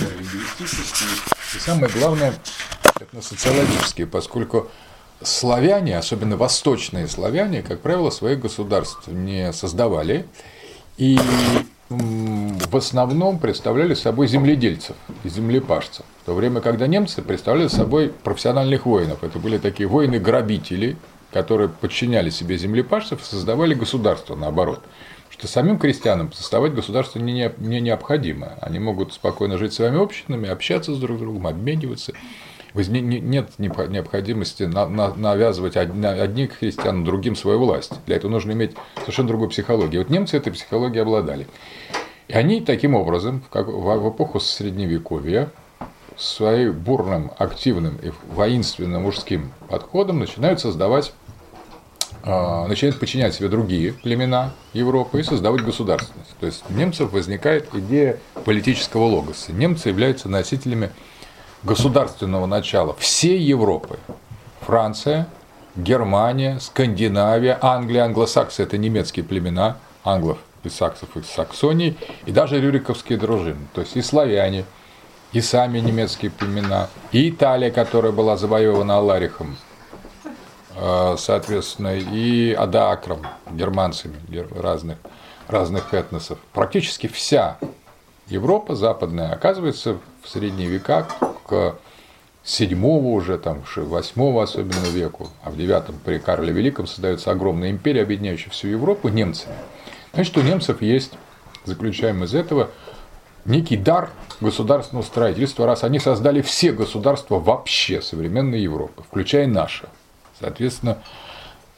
лингвистические и самое главное социологические, поскольку славяне, особенно восточные славяне, как правило, своих государств не создавали и в основном представляли собой земледельцев и землепашцев. В то время, когда немцы представляли собой профессиональных воинов. Это были такие воины-грабители, которые подчиняли себе землепашцев и создавали государство наоборот. Что самим крестьянам создавать государство не, не необходимо. Они могут спокойно жить своими общинами, общаться с друг другом, обмениваться. Нет необходимости навязывать одних христиан другим свою власть. Для этого нужно иметь совершенно другую психологию. Вот немцы этой психологией обладали. И они таким образом, как в эпоху Средневековья, своим бурным, активным и воинственным мужским подходом начинают создавать начинают подчинять себе другие племена Европы и создавать государственность. То есть у немцев возникает идея политического логоса. Немцы являются носителями государственного начала всей Европы. Франция, Германия, Скандинавия, Англия, англосаксы – это немецкие племена, англов и саксов из Саксонии, и даже рюриковские дружины, то есть и славяне, и сами немецкие племена, и Италия, которая была завоевана Аларихом, соответственно, и Адаакром, германцами разных, разных этносов. Практически вся Европа западная оказывается в средние века к седьмого уже, там, восьмого особенно веку, а в девятом при Карле Великом создается огромная империя, объединяющая всю Европу немцами. Значит, у немцев есть, заключаем из этого, некий дар государственного строительства, раз они создали все государства вообще современной Европы, включая наше. Соответственно,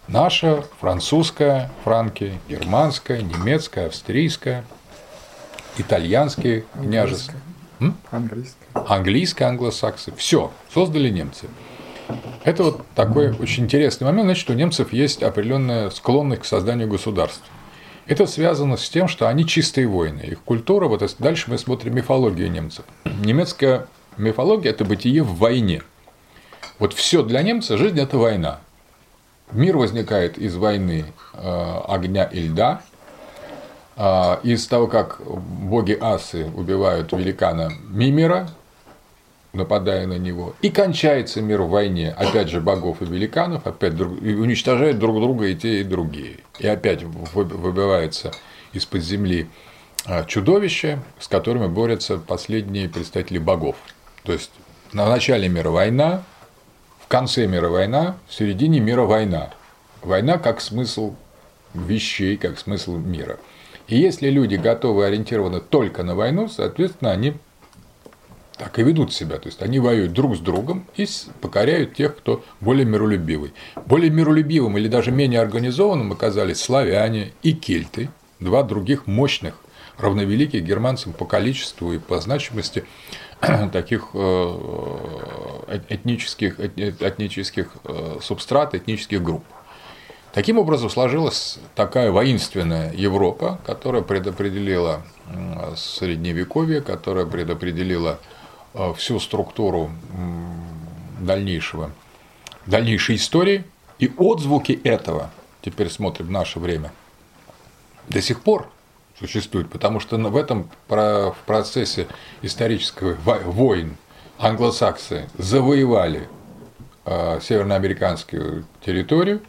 наша, французская, франки, германская, немецкая, австрийская, итальянские княжества. Английская. Английская, англосаксы. Все, создали немцы. Это вот такой очень интересный момент, значит, у немцев есть определенная склонность к созданию государств. Это связано с тем, что они чистые воины. Их культура, вот дальше мы смотрим мифологию немцев. Немецкая мифология – это бытие в войне. Вот все для немца жизнь – это война. Мир возникает из войны э, огня и льда, э, из того, как боги асы убивают великана Мимера, нападая на него, и кончается мир в войне, опять же, богов и великанов, опять друг, и уничтожают друг друга и те, и другие. И опять выбивается из-под земли а, чудовище, с которыми борются последние представители богов. То есть на начале мира война, в конце мира война, в середине мира война. Война как смысл вещей, как смысл мира. И если люди готовы ориентированы только на войну, соответственно, они так и ведут себя. То есть они воюют друг с другом и покоряют тех, кто более миролюбивый. Более миролюбивым или даже менее организованным оказались славяне и кельты, два других мощных, равновеликих германцам по количеству и по значимости таких э, э, этнических, этнических э, субстрат, этнических групп. Таким образом сложилась такая воинственная Европа, которая предопределила Средневековье, которая предопределила всю структуру дальнейшего, дальнейшей истории и отзвуки этого, теперь смотрим в наше время, до сих пор существуют, потому что в этом в процессе исторического войн англосаксы завоевали э, североамериканскую территорию,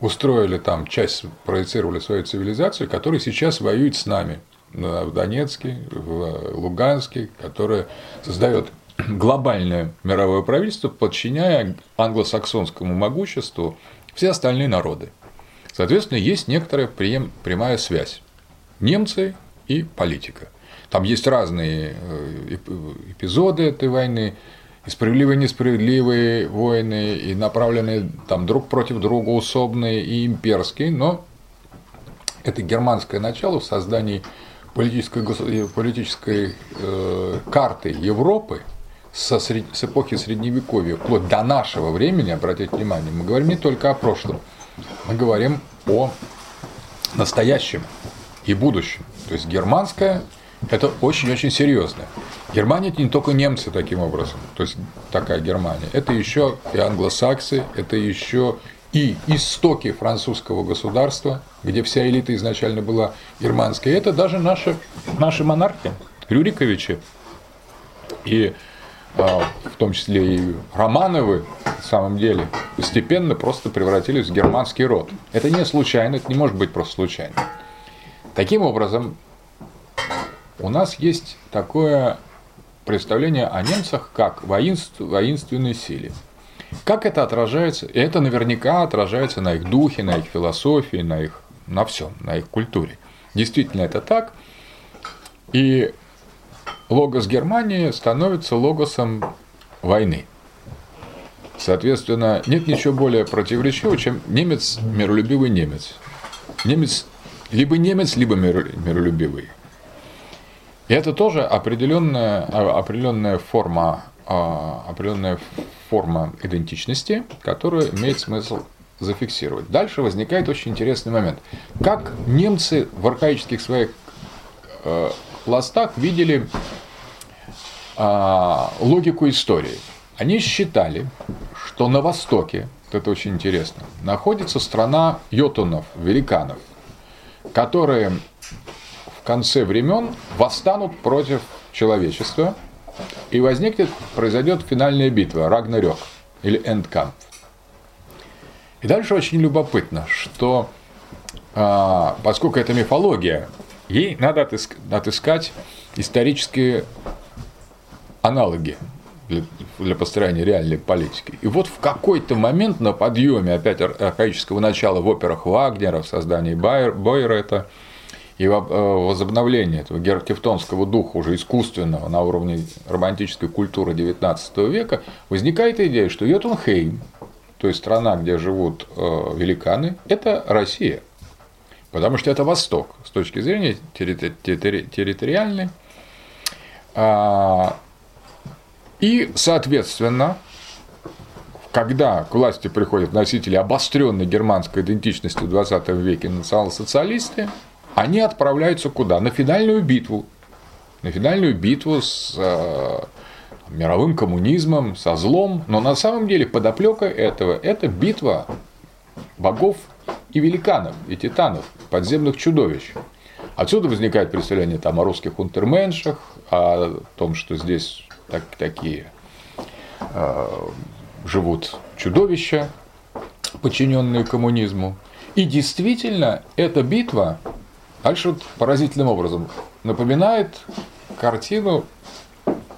устроили там часть, проецировали свою цивилизацию, которая сейчас воюет с нами – в Донецке, в Луганске, которое создает глобальное мировое правительство, подчиняя англосаксонскому могуществу все остальные народы. Соответственно, есть некоторая прямая связь. Немцы и политика. Там есть разные э, эпизоды этой войны, и справедливые несправедливые войны, и направленные там друг против друга усобные и имперские, но это германское начало в создании политической, политической э, карты Европы со, с эпохи Средневековья вплоть до нашего времени, обратите внимание, мы говорим не только о прошлом, мы говорим о настоящем и будущем. То есть германская – это очень-очень серьезно. Германия – это не только немцы таким образом, то есть такая Германия, это еще и англосаксы, это еще и истоки французского государства, где вся элита изначально была германская. Это даже наши, наши монархи, Рюриковичи, И а, в том числе и Романовы, на самом деле, постепенно просто превратились в германский род. Это не случайно, это не может быть просто случайно. Таким образом, у нас есть такое представление о немцах как воинств, воинственной силе. Как это отражается? И это наверняка отражается на их духе, на их философии, на их на всем, на их культуре. Действительно это так. И логос Германии становится логосом войны. Соответственно, нет ничего более противоречивого, чем немец, миролюбивый немец. Немец, либо немец, либо миролюбивый. И это тоже определенная, а, определенная форма а, определенная форма идентичности, которую имеет смысл зафиксировать. Дальше возникает очень интересный момент. Как немцы в архаических своих э, пластах видели э, логику истории? Они считали, что на Востоке, это очень интересно, находится страна йотунов, великанов, которые в конце времен восстанут против человечества, и возникнет, произойдет финальная битва, Рагнарёк или Эндкамп. И дальше очень любопытно, что а, поскольку это мифология, ей надо отыскать, отыскать исторические аналоги для, для построения реальной политики. И вот в какой-то момент на подъеме опять архаического начала в операх Вагнера, в создании Бойера это и э, возобновление этого геркефтонского духа уже искусственного на уровне романтической культуры XIX века, возникает идея, что Йотунхейм, то есть страна, где живут э, великаны, это Россия. Потому что это Восток с точки зрения территориальной. А, и, соответственно, когда к власти приходят носители обостренной германской идентичности в 20 веке национал-социалисты, они отправляются куда? На финальную битву. На финальную битву с э, мировым коммунизмом, со злом, но на самом деле подоплека этого – это битва богов и великанов, и титанов, подземных чудовищ. Отсюда возникает представление там, о русских унтерменшах, о том, что здесь так, такие э, живут чудовища, подчиненные коммунизму. И действительно, эта битва дальше вот поразительным образом напоминает картину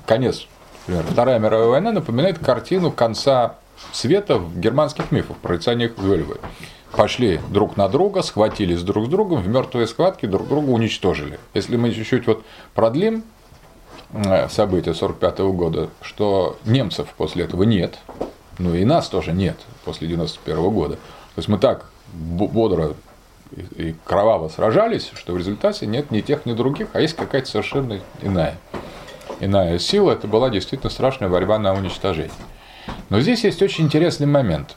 конец Например, Вторая мировая война напоминает картину конца света в германских мифах, прорицаниях Вельвы. Пошли друг на друга, схватились друг с другом, в мертвые схватки друг друга уничтожили. Если мы чуть-чуть вот продлим события 1945 года, что немцев после этого нет, ну и нас тоже нет после 1991 года. То есть мы так бодро и кроваво сражались, что в результате нет ни тех, ни других, а есть какая-то совершенно иная иная сила, это была действительно страшная борьба на уничтожение. Но здесь есть очень интересный момент.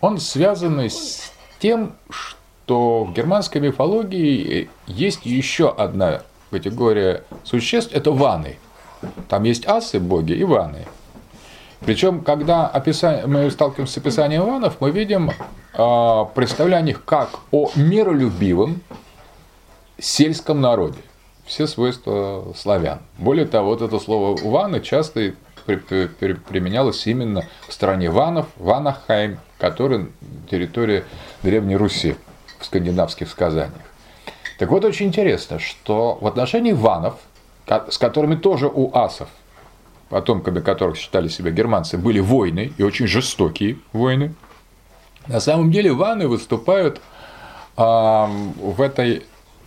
Он связан с тем, что в германской мифологии есть еще одна категория существ – это ваны. Там есть асы, боги, и ваны. Причем, когда мы сталкиваемся с описанием ванов, мы видим э, представление о них как о миролюбивом сельском народе все свойства славян. Более того, вот это слово «ваны» часто применялось именно в стране ванов, Ванахайм, который территория Древней Руси в скандинавских сказаниях. Так вот, очень интересно, что в отношении ванов, с которыми тоже у асов, потомками которых считали себя германцы, были войны, и очень жестокие войны, на самом деле ваны выступают в этой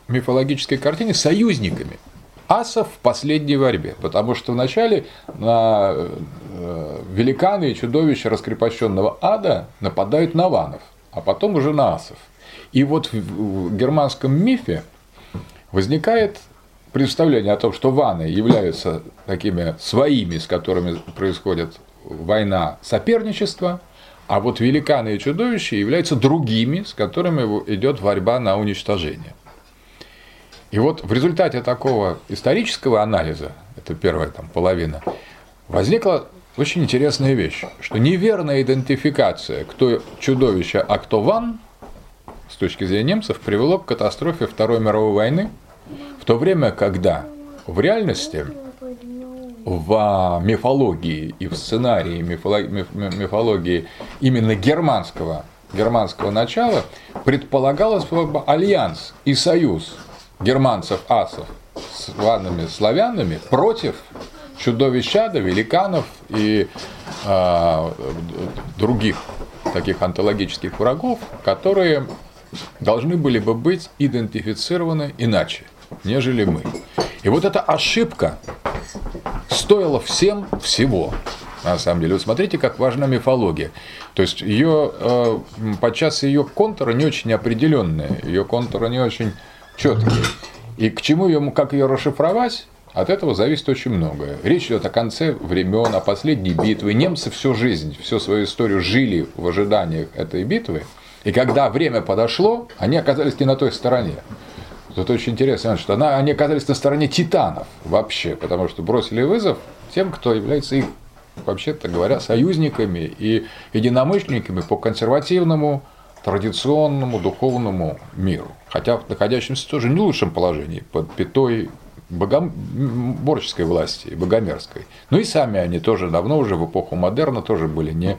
мифологической картине союзниками асов в последней борьбе, потому что вначале на э, великаны и чудовища раскрепощенного ада нападают на ванов, а потом уже на асов. И вот в германском мифе возникает представление о том, что ваны являются такими своими, с которыми происходит война соперничества, а вот великаны и чудовища являются другими, с которыми идет борьба на уничтожение. И вот в результате такого исторического анализа, это первая там, половина, возникла очень интересная вещь, что неверная идентификация, кто чудовище, а кто ван, с точки зрения немцев, привело к катастрофе Второй мировой войны, в то время, когда в реальности в мифологии и в сценарии мифологии именно германского, германского начала предполагалось альянс и союз германцев-асов с ладными славянами против чудовищ ада, великанов и э, других таких антологических врагов, которые должны были бы быть идентифицированы иначе, нежели мы. И вот эта ошибка стоила всем всего. На самом деле, вот смотрите, как важна мифология. То есть ее э, подчас ее контуры не очень определенные, ее контуры не очень четкие. И к чему ее, как ее расшифровать, от этого зависит очень многое. Речь идет о конце времен, о последней битве. Немцы всю жизнь, всю свою историю жили в ожиданиях этой битвы. И когда время подошло, они оказались не на той стороне. Тут очень интересно, что она, они оказались на стороне титанов вообще, потому что бросили вызов тем, кто является их, вообще-то говоря, союзниками и единомышленниками по консервативному, традиционному, духовному миру. Хотя находящимся тоже не лучшем положении, под пятой богоморческой власти, богомерзкой. Ну и сами они тоже давно уже в эпоху модерна тоже были не,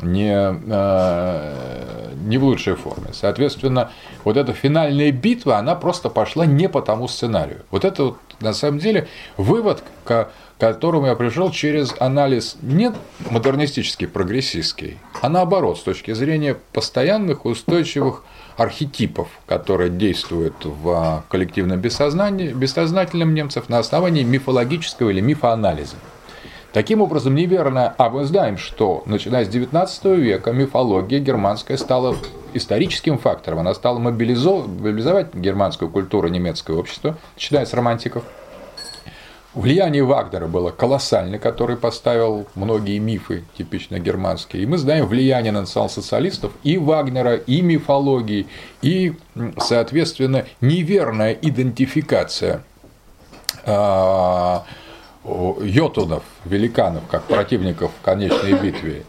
не, э, не в лучшей форме. Соответственно, вот эта финальная битва, она просто пошла не по тому сценарию. Вот это вот, на самом деле вывод, к которому я пришел через анализ не модернистический, прогрессистский, а наоборот, с точки зрения постоянных, устойчивых архетипов, которые действуют в коллективном бессознании, бессознательном немцев на основании мифологического или мифоанализа. Таким образом, неверно, а мы знаем, что начиная с XIX века мифология германская стала историческим фактором, она стала мобилизовать германскую культуру, немецкое общество, начиная с романтиков – Влияние Вагнера было колоссальное, который поставил многие мифы, типично германские. И мы знаем влияние национал-социалистов и Вагнера, и мифологии, и, соответственно, неверная идентификация а, йотунов, великанов, как противников в конечной битве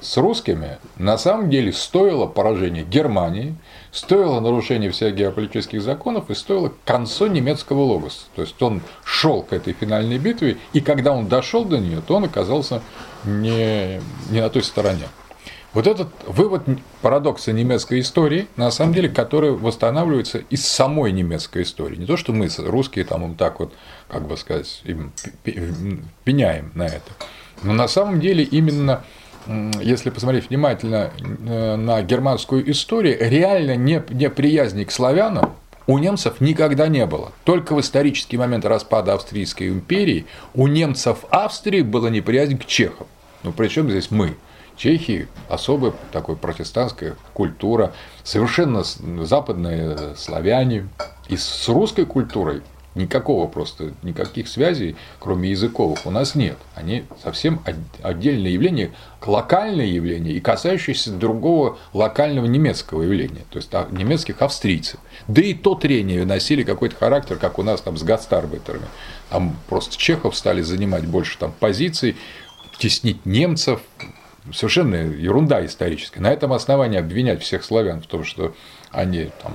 с русскими, на самом деле стоило поражение Германии, стоило нарушение всех геополитических законов и стоило концу немецкого логоса. То есть он шел к этой финальной битве, и когда он дошел до нее, то он оказался не, не на той стороне. Вот этот вывод парадокса немецкой истории, на самом деле, который восстанавливается из самой немецкой истории. Не то, что мы, русские, там им так вот, как бы сказать, им пеняем на это. Но на самом деле именно если посмотреть внимательно э, на германскую историю, реально неприязни к славянам у немцев никогда не было. Только в исторический момент распада Австрийской империи у немцев Австрии была неприязнь к чехам. Ну, причем здесь мы? Чехии особая такой протестантская культура, совершенно западные славяне. И с русской культурой Никакого просто, никаких связей, кроме языковых, у нас нет. Они совсем отдельное явление, локальное явление и касающееся другого локального немецкого явления, то есть а, немецких австрийцев. Да и то трение носили какой-то характер, как у нас там с гастарбайтерами. Там просто чехов стали занимать больше там позиций, теснить немцев, совершенно ерунда историческая. На этом основании обвинять всех славян в том, что они там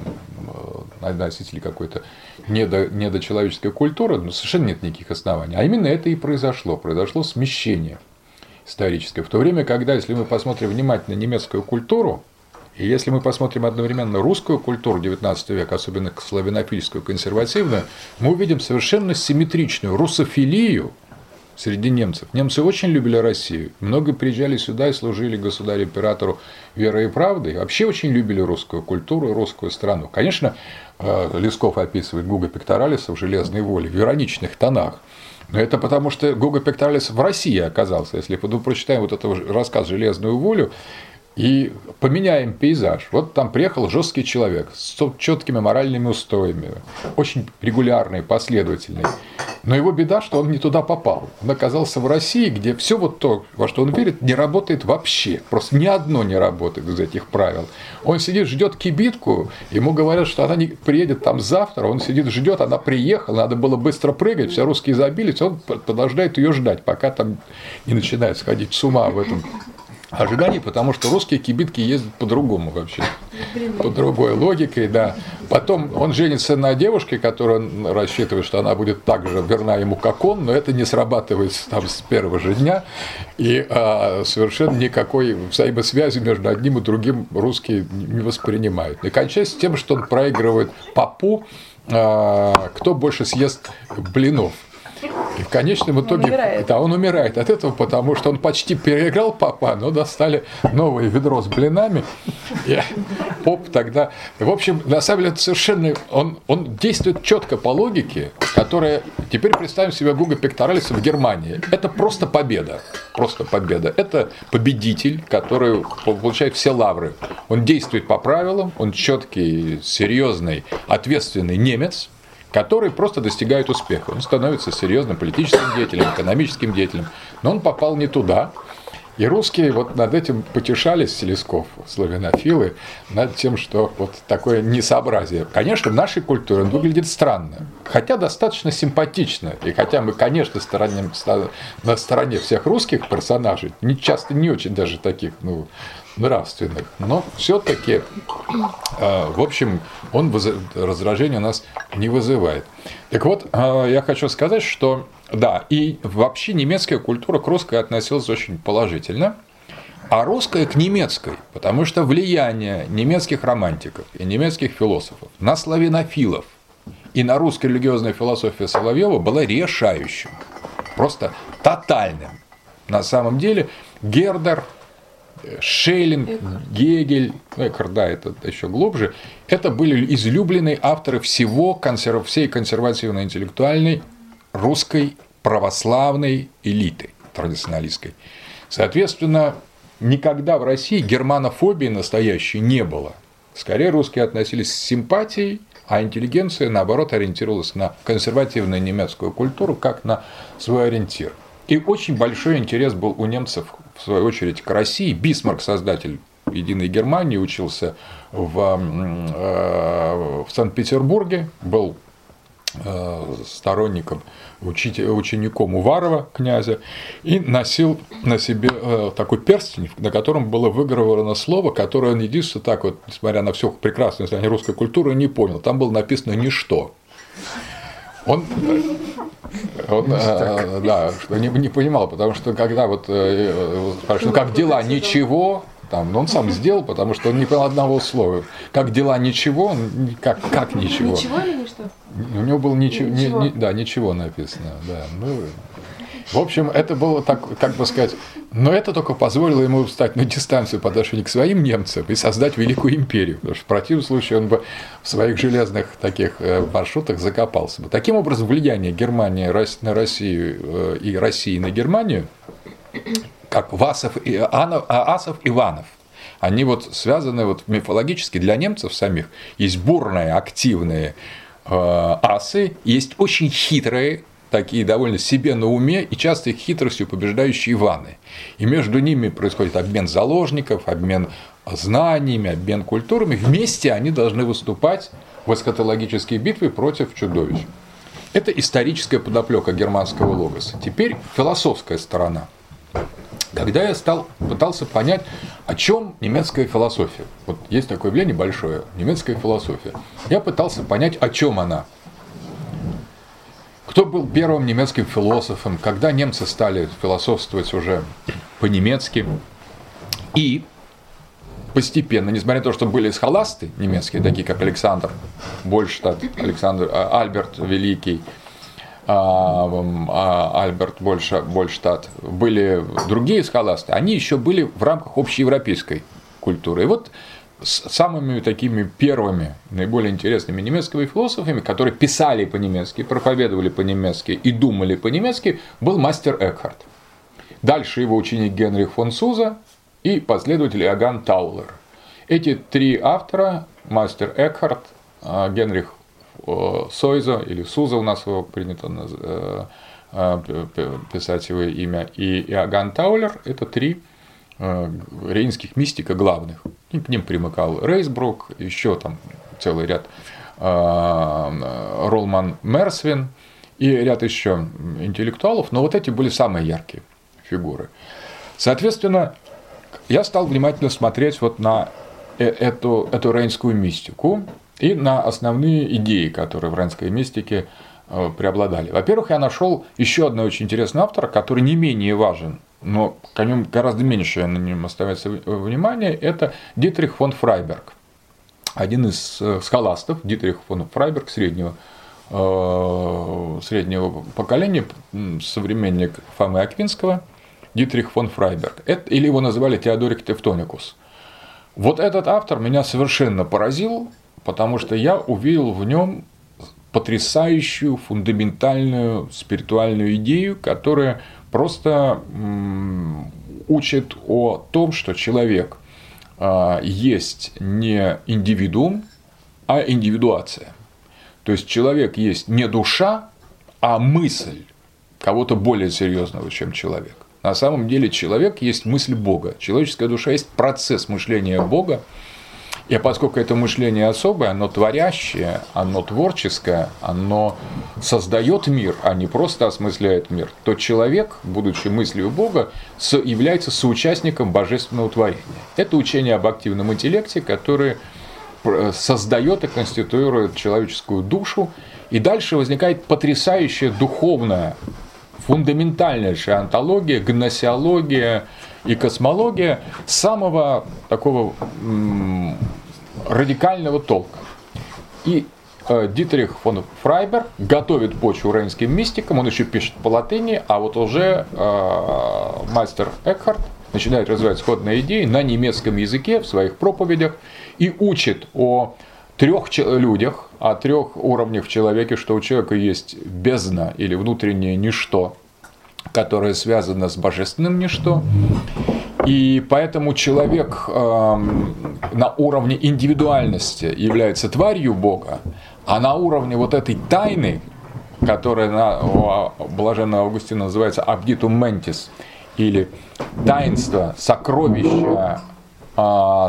э, носители какой-то недо, недочеловеческой культуры, но совершенно нет никаких оснований. А именно это и произошло. Произошло смещение историческое. В то время, когда, если мы посмотрим внимательно немецкую культуру, и если мы посмотрим одновременно русскую культуру XIX века, особенно славянофильскую, консервативную, мы увидим совершенно симметричную русофилию среди немцев. Немцы очень любили Россию. Много приезжали сюда и служили государю-императору верой и правдой. Вообще очень любили русскую культуру, русскую страну. Конечно, э, Лесков описывает Гуга Пекторалиса в «Железной воле» в ироничных тонах. Но это потому, что Гуга Пекторалис в России оказался. Если мы прочитаем вот этот рассказ «Железную волю», и поменяем пейзаж. Вот там приехал жесткий человек с четкими моральными устоями, очень регулярный, последовательный. Но его беда, что он не туда попал. Он оказался в России, где все вот то, во что он верит, не работает вообще. Просто ни одно не работает из этих правил. Он сидит, ждет кибитку, ему говорят, что она не приедет там завтра, он сидит, ждет, она приехала, надо было быстро прыгать, все русские забились, он продолжает ее ждать, пока там не начинает сходить с ума в этом ожиданий, потому что русские кибитки ездят по-другому вообще, по другой логике, да. Потом он женится на девушке, которая рассчитывает, что она будет так же верна ему, как он, но это не срабатывает там с первого же дня, и а, совершенно никакой взаимосвязи между одним и другим русские не воспринимают. И кончается тем, что он проигрывает папу, а, кто больше съест блинов. И в конечном итоге, он умирает. да, он умирает от этого, потому что он почти переиграл папа, но достали новое ведро с блинами, и поп тогда, в общем, на самом деле это совершенно, он, он действует четко по логике, которая, теперь представим себе Гуга Пекторалиса в Германии, это просто победа, просто победа, это победитель, который получает все лавры, он действует по правилам, он четкий, серьезный, ответственный немец, который просто достигает успеха. Он становится серьезным политическим деятелем, экономическим деятелем, но он попал не туда. И русские вот над этим потешались, Селесков, славянофилы, над тем, что вот такое несообразие. Конечно, в нашей культуре он выглядит странно, хотя достаточно симпатично. И хотя мы, конечно, стороним, на стороне всех русских персонажей, не часто не очень даже таких, ну, нравственных. Но все-таки, а, в общем, он раздражение у нас не вызывает. Так вот, а, я хочу сказать, что да, и вообще немецкая культура к русской относилась очень положительно, а русская к немецкой, потому что влияние немецких романтиков и немецких философов на славянофилов и на русскую религиозную философию Соловьева было решающим, просто тотальным. На самом деле Гердер Шейлинг, Гегель, ну, Экхард, да, это еще глубже, это были излюбленные авторы всего консерв... всей консервативной интеллектуальной русской православной элиты традиционалистской. Соответственно, никогда в России германофобии настоящей не было. Скорее русские относились с симпатией, а интеллигенция, наоборот, ориентировалась на консервативную немецкую культуру как на свой ориентир. И очень большой интерес был у немцев в свою очередь, к России. Бисмарк, создатель Единой Германии, учился в, э, в Санкт-Петербурге, был э, сторонником, учеником Уварова, князя, и носил на себе э, такой перстень, на котором было выгравировано слово, которое он единственно так вот, несмотря на все прекрасное знание русской культуры, не понял. Там было написано «ничто». Он он, э, да, что не, не понимал, потому что когда вот э, спрашивают, ну как дела, ничего, там, но он сам сделал, потому что он не понял одного слова. Как дела, ничего, он, как, как ничего. Ничего или что? У него было ничего, ничего. Не, не, да, ничего написано, да. Ну, в общем, это было так, как бы сказать, но это только позволило ему встать на дистанцию по отношению к своим немцам и создать великую империю, потому что в противном случае он бы в своих железных таких э, маршрутах закопался бы. Таким образом, влияние Германии на Россию э, и России на Германию, как Васов и Анов, а, Асов Иванов, они вот связаны вот мифологически для немцев самих. Есть бурные, активные э, асы, есть очень хитрые такие довольно себе на уме и часто их хитростью побеждающие Иваны. И между ними происходит обмен заложников, обмен знаниями, обмен культурами. Вместе они должны выступать в эскатологические битвы против чудовищ. Это историческая подоплека германского логоса. Теперь философская сторона. Когда я стал, пытался понять, о чем немецкая философия. Вот есть такое явление большое, немецкая философия. Я пытался понять, о чем она. Кто был первым немецким философом, когда немцы стали философствовать уже по-немецки. И постепенно, несмотря на то, что были схоласты немецкие, такие как Александр Больштадт, Александр, а, Альберт Великий, а, а, Альберт Больша, Больштадт, были другие схоласты, они еще были в рамках общеевропейской культуры. И вот самыми такими первыми, наиболее интересными немецкими философами, которые писали по-немецки, проповедовали по-немецки и думали по-немецки, был мастер Экхарт. Дальше его ученик Генрих фон Суза и последователь Иоганн Таулер. Эти три автора, мастер Экхарт, а, Генрих Сойза или Суза у нас его принято э, э, писать его имя, и Иоганн Таулер, это три Э, рейнских мистика главных. К ним примыкал Рейсбрук, еще там целый ряд э, Ролман Мерсвин и ряд еще интеллектуалов, но вот эти были самые яркие фигуры. Соответственно, я стал внимательно смотреть вот на э, эту, эту рейнскую мистику и на основные идеи, которые в рейнской мистике э, преобладали. Во-первых, я нашел еще одного очень интересного автора, который не менее важен, но о нем гораздо меньше на нем оставается внимание, это Дитрих фон Фрайберг. Один из э, схоластов, Дитрих фон Фрайберг, среднего среднего поколения, современник Фомы Аквинского, Дитрих фон Фрайберг, это, или его называли Теодорик Тевтоникус. Вот этот автор меня совершенно поразил, потому что я увидел в нем потрясающую, фундаментальную спиритуальную идею, которая просто учит о том, что человек а, есть не индивидуум, а индивидуация. То есть человек есть не душа, а мысль кого-то более серьезного, чем человек. На самом деле человек есть мысль Бога. Человеческая душа есть процесс мышления Бога. И поскольку это мышление особое, оно творящее, оно творческое, оно создает мир, а не просто осмысляет мир, то человек, будучи мыслью Бога, является соучастником божественного творения. Это учение об активном интеллекте, которое создает и конституирует человеческую душу, и дальше возникает потрясающая духовная фундаментальнейшая антология, гносеология и космология самого такого радикального толка. И э, Дитрих фон Фрайбер готовит почву рейнским мистикам, он еще пишет по латыни, а вот уже э, мастер Экхарт начинает развивать сходные идеи на немецком языке в своих проповедях и учит о трех людях, о трех уровнях в человеке, что у человека есть бездна или внутреннее ничто, которое связано с божественным ничто. И поэтому человек э, на уровне индивидуальности является тварью Бога, а на уровне вот этой тайны, которая на, у блаженного Августина называется «abditum mentis», или таинство, сокровище а,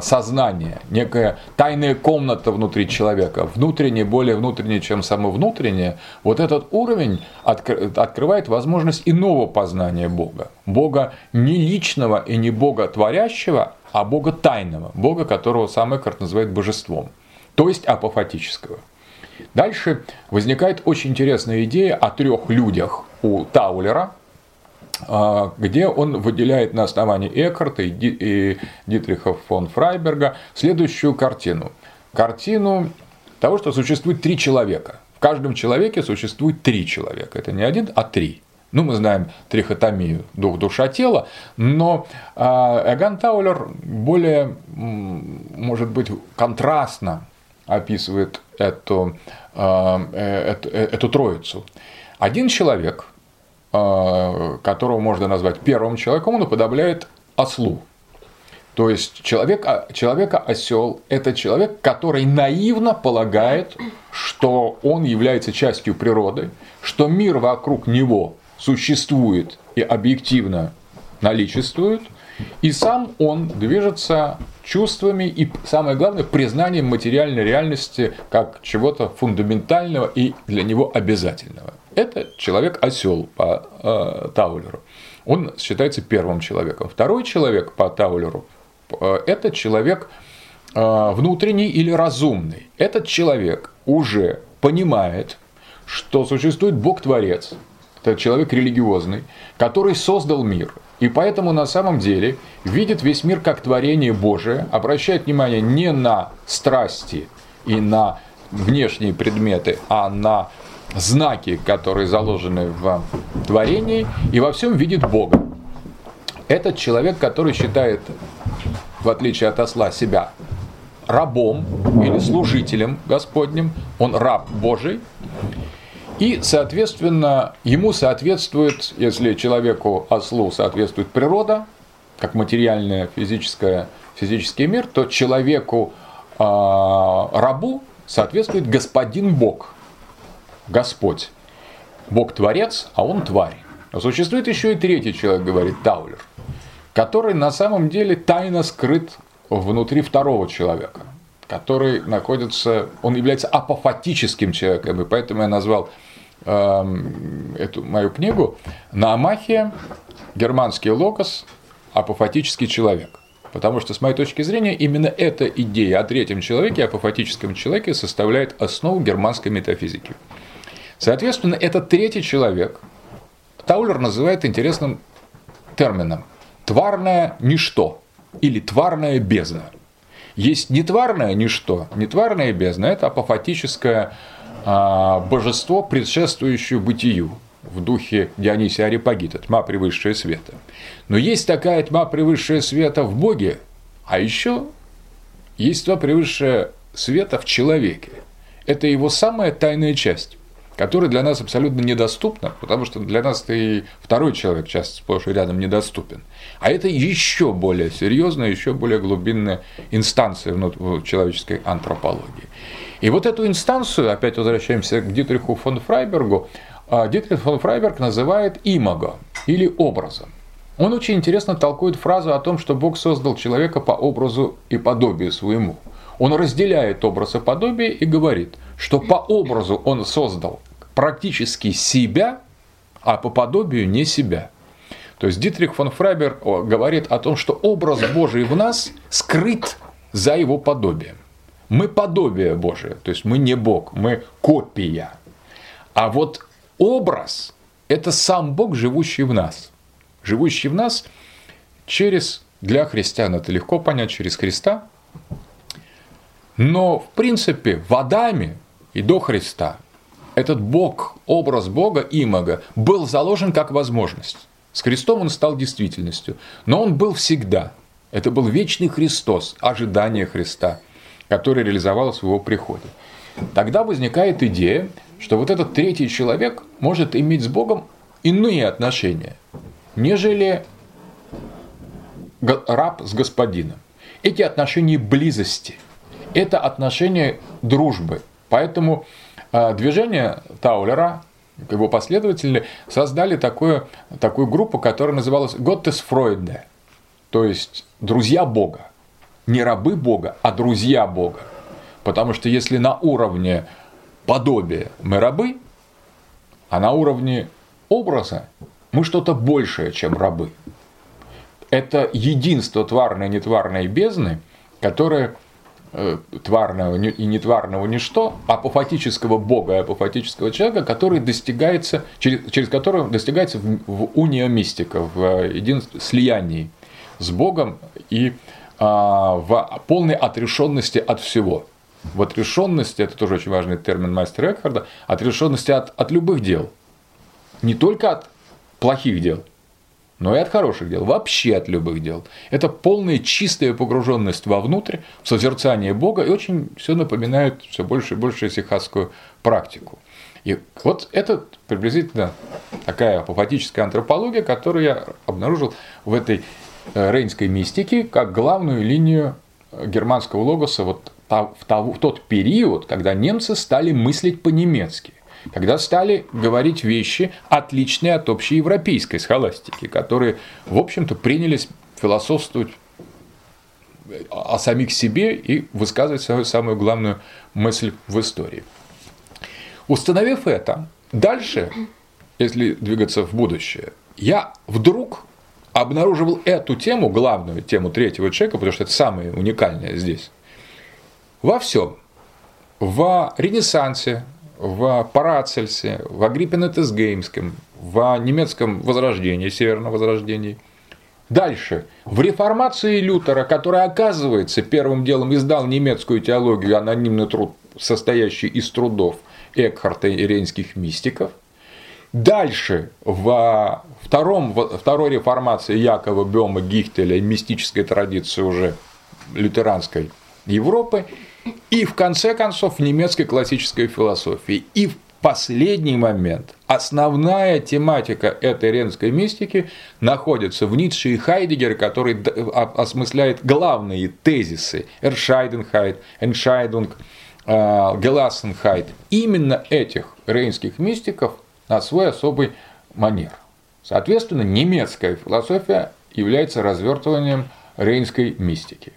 сознание, некая тайная комната внутри человека, внутреннее, более внутреннее, чем само внутреннее, вот этот уровень открывает возможность иного познания Бога. Бога не личного и не Бога творящего, а Бога тайного, Бога, которого сам Эккарт называет божеством, то есть апофатического. Дальше возникает очень интересная идея о трех людях у Таулера, а, где он выделяет на основании Экхарта и Дитриха фон Фрайберга следующую картину. Картину того, что существует три человека. В каждом человеке существует три человека. Это не один, а три. Ну, мы знаем трихотомию дух, душа, тело, но а, Эган Таулер более, может быть, контрастно описывает эту, а, э, эту, э, эту троицу. Один человек – Э, которого можно назвать первым человеком, он уподобляет ослу. То есть человек, а, человека осел – это человек, который наивно полагает, что он является частью природы, что мир вокруг него существует и объективно наличествует, и сам он движется чувствами и, самое главное, признанием материальной реальности как чего-то фундаментального и для него обязательного. Это человек-осел по э, Таулеру. Он считается первым человеком. Второй человек по Таулеру э, – это человек э, внутренний или разумный. Этот человек уже понимает, что существует Бог-творец, это человек религиозный, который создал мир. И поэтому на самом деле видит весь мир как творение Божие, обращает внимание не на страсти и на внешние предметы, а на знаки, которые заложены в творении, и во всем видит Бога. Этот человек, который считает, в отличие от осла, себя рабом или служителем Господним, он раб Божий, и, соответственно, ему соответствует, если человеку ослу соответствует природа, как материальная физическая, физический мир, то человеку э, рабу соответствует господин Бог – Господь. Бог творец, а он тварь. Но существует еще и третий человек, говорит Таулер, который на самом деле тайно скрыт внутри второго человека, который находится, он является апофатическим человеком, и поэтому я назвал э, эту мою книгу «Наамахия. Германский локос. Апофатический человек». Потому что, с моей точки зрения, именно эта идея о третьем человеке, апофатическом человеке, составляет основу германской метафизики. Соответственно, этот третий человек Таулер называет интересным термином «тварное ничто» или «тварная бездна». Есть нетварное ничто, нетварная бездна – это апофатическое а, божество, предшествующее бытию в духе Дионисия Арипагита, тьма превысшая света. Но есть такая тьма превысшая света в Боге, а еще есть тьма превысшая света в человеке. Это его самая тайная часть которая для нас абсолютно недоступна, потому что для нас и второй человек часто сплошь и рядом недоступен. А это еще более серьезная, еще более глубинная инстанция в человеческой антропологии. И вот эту инстанцию, опять возвращаемся к Дитриху фон Фрайбергу, а, Дитрих фон Фрайберг называет имаго или образом. Он очень интересно толкует фразу о том, что Бог создал человека по образу и подобию своему. Он разделяет образ и подобие и говорит, что по образу он создал практически себя, а по подобию не себя. То есть Дитрих фон Фрайбер говорит о том, что образ Божий в нас скрыт за его подобием. Мы подобие Божие, то есть мы не Бог, мы копия. А вот образ – это сам Бог, живущий в нас. Живущий в нас через, для христиан это легко понять, через Христа. Но, в принципе, в Адаме и до Христа этот Бог, образ Бога, имага, был заложен как возможность. С Христом он стал действительностью. Но он был всегда. Это был вечный Христос, ожидание Христа, который реализовалось в его приходе. Тогда возникает идея, что вот этот третий человек может иметь с Богом иные отношения, нежели раб с господином. Эти отношения близости, это отношения дружбы. Поэтому движение Таулера, его последователи, создали такую, такую группу, которая называлась Gottes Freunde, то есть друзья Бога. Не рабы Бога, а друзья Бога. Потому что если на уровне подобия мы рабы, а на уровне образа мы что-то большее, чем рабы. Это единство тварной и нетварной бездны, которое тварного и нетварного ничто, апофатического бога и апофатического человека, который достигается, через, через который достигается в, в уния мистика, в э, единстве, слиянии с Богом и а, в полной отрешенности от всего. В отрешенности, это тоже очень важный термин мастера Экхарда, отрешенности от, от любых дел. Не только от плохих дел, но и от хороших дел, вообще от любых дел. Это полная чистая погруженность вовнутрь, в созерцание Бога, и очень все напоминает все больше и больше сихасскую практику. И вот это приблизительно такая апофатическая антропология, которую я обнаружил в этой э, рейнской мистике как главную линию э, германского логоса вот в тот период, когда немцы стали мыслить по-немецки когда стали говорить вещи, отличные от общеевропейской схоластики, которые, в общем-то, принялись философствовать о самих себе и высказывать свою самую главную мысль в истории. Установив это, дальше, если двигаться в будущее, я вдруг обнаруживал эту тему, главную тему третьего человека, потому что это самое уникальное здесь, во всем. В Ренессансе, в Парацельсе, в Агриппине Тесгеймском, в немецком возрождении, северном возрождении. Дальше. В реформации Лютера, который, оказывается, первым делом издал немецкую теологию, анонимный труд, состоящий из трудов Экхарта и рейнских мистиков. Дальше, в втором, второй реформации Якова Бема Гихтеля, мистической традиции уже лютеранской Европы, и в конце концов в немецкой классической философии. И в последний момент основная тематика этой ренской мистики находится в Ницше и Хайдегере, который осмысляет главные тезисы Erscheidenheit, Entscheidung, Gelassenheit. Именно этих рейнских мистиков на свой особый манер. Соответственно, немецкая философия является развертыванием рейнской мистики.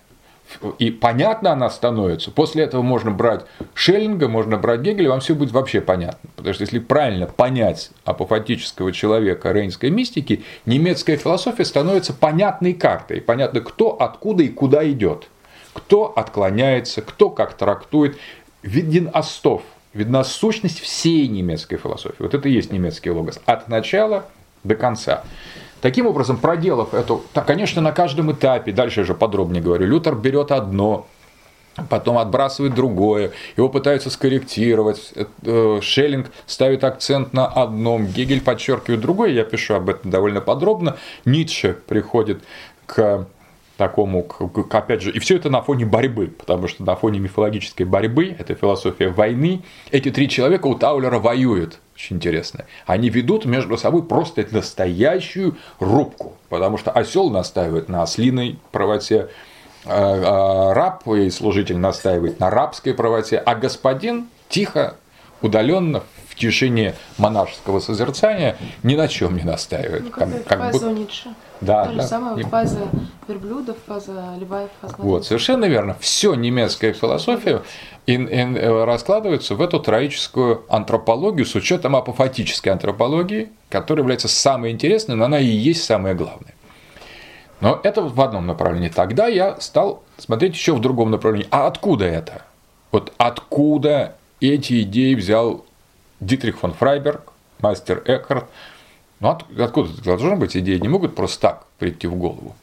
И понятно она становится. После этого можно брать Шеллинга, можно брать Гегеля, вам все будет вообще понятно. Потому что если правильно понять апофатического человека рейнской мистики, немецкая философия становится понятной картой. Понятно, кто, откуда и куда идет. Кто отклоняется, кто как трактует. Виден остов, видна сущность всей немецкой философии. Вот это и есть немецкий логос. От начала до конца. Таким образом, проделав эту, конечно, на каждом этапе, дальше я же подробнее говорю, Лютер берет одно, потом отбрасывает другое, его пытаются скорректировать, э, Шеллинг ставит акцент на одном, Гегель подчеркивает другое, я пишу об этом довольно подробно, Ницше приходит к такому, к, опять же, и все это на фоне борьбы, потому что на фоне мифологической борьбы, это философия войны, эти три человека у Таулера воюют, очень интересно. Они ведут между собой просто настоящую рубку, потому что осел настаивает на ослиной правоте, а, а раб и служитель настаивает на рабской правоте, а господин тихо, удаленно в тишине монашеского созерцания ни на чем не настаивает. Ну, как, как бы... Ницше. Да, То же да. самое фаза верблюдов, фаза льва и фаза Вот, совершенно верно. Все немецкая философия ин, ин, э, раскладывается в эту троическую антропологию с учетом апофатической антропологии, которая является самой интересной, но она и есть самое главное. Но это в одном направлении. Тогда я стал смотреть еще в другом направлении. А откуда это? Вот откуда эти идеи взял Дитрих фон Фрайберг, мастер Экхарт. Ну от, откуда должны быть идеи? Не могут просто так прийти в голову.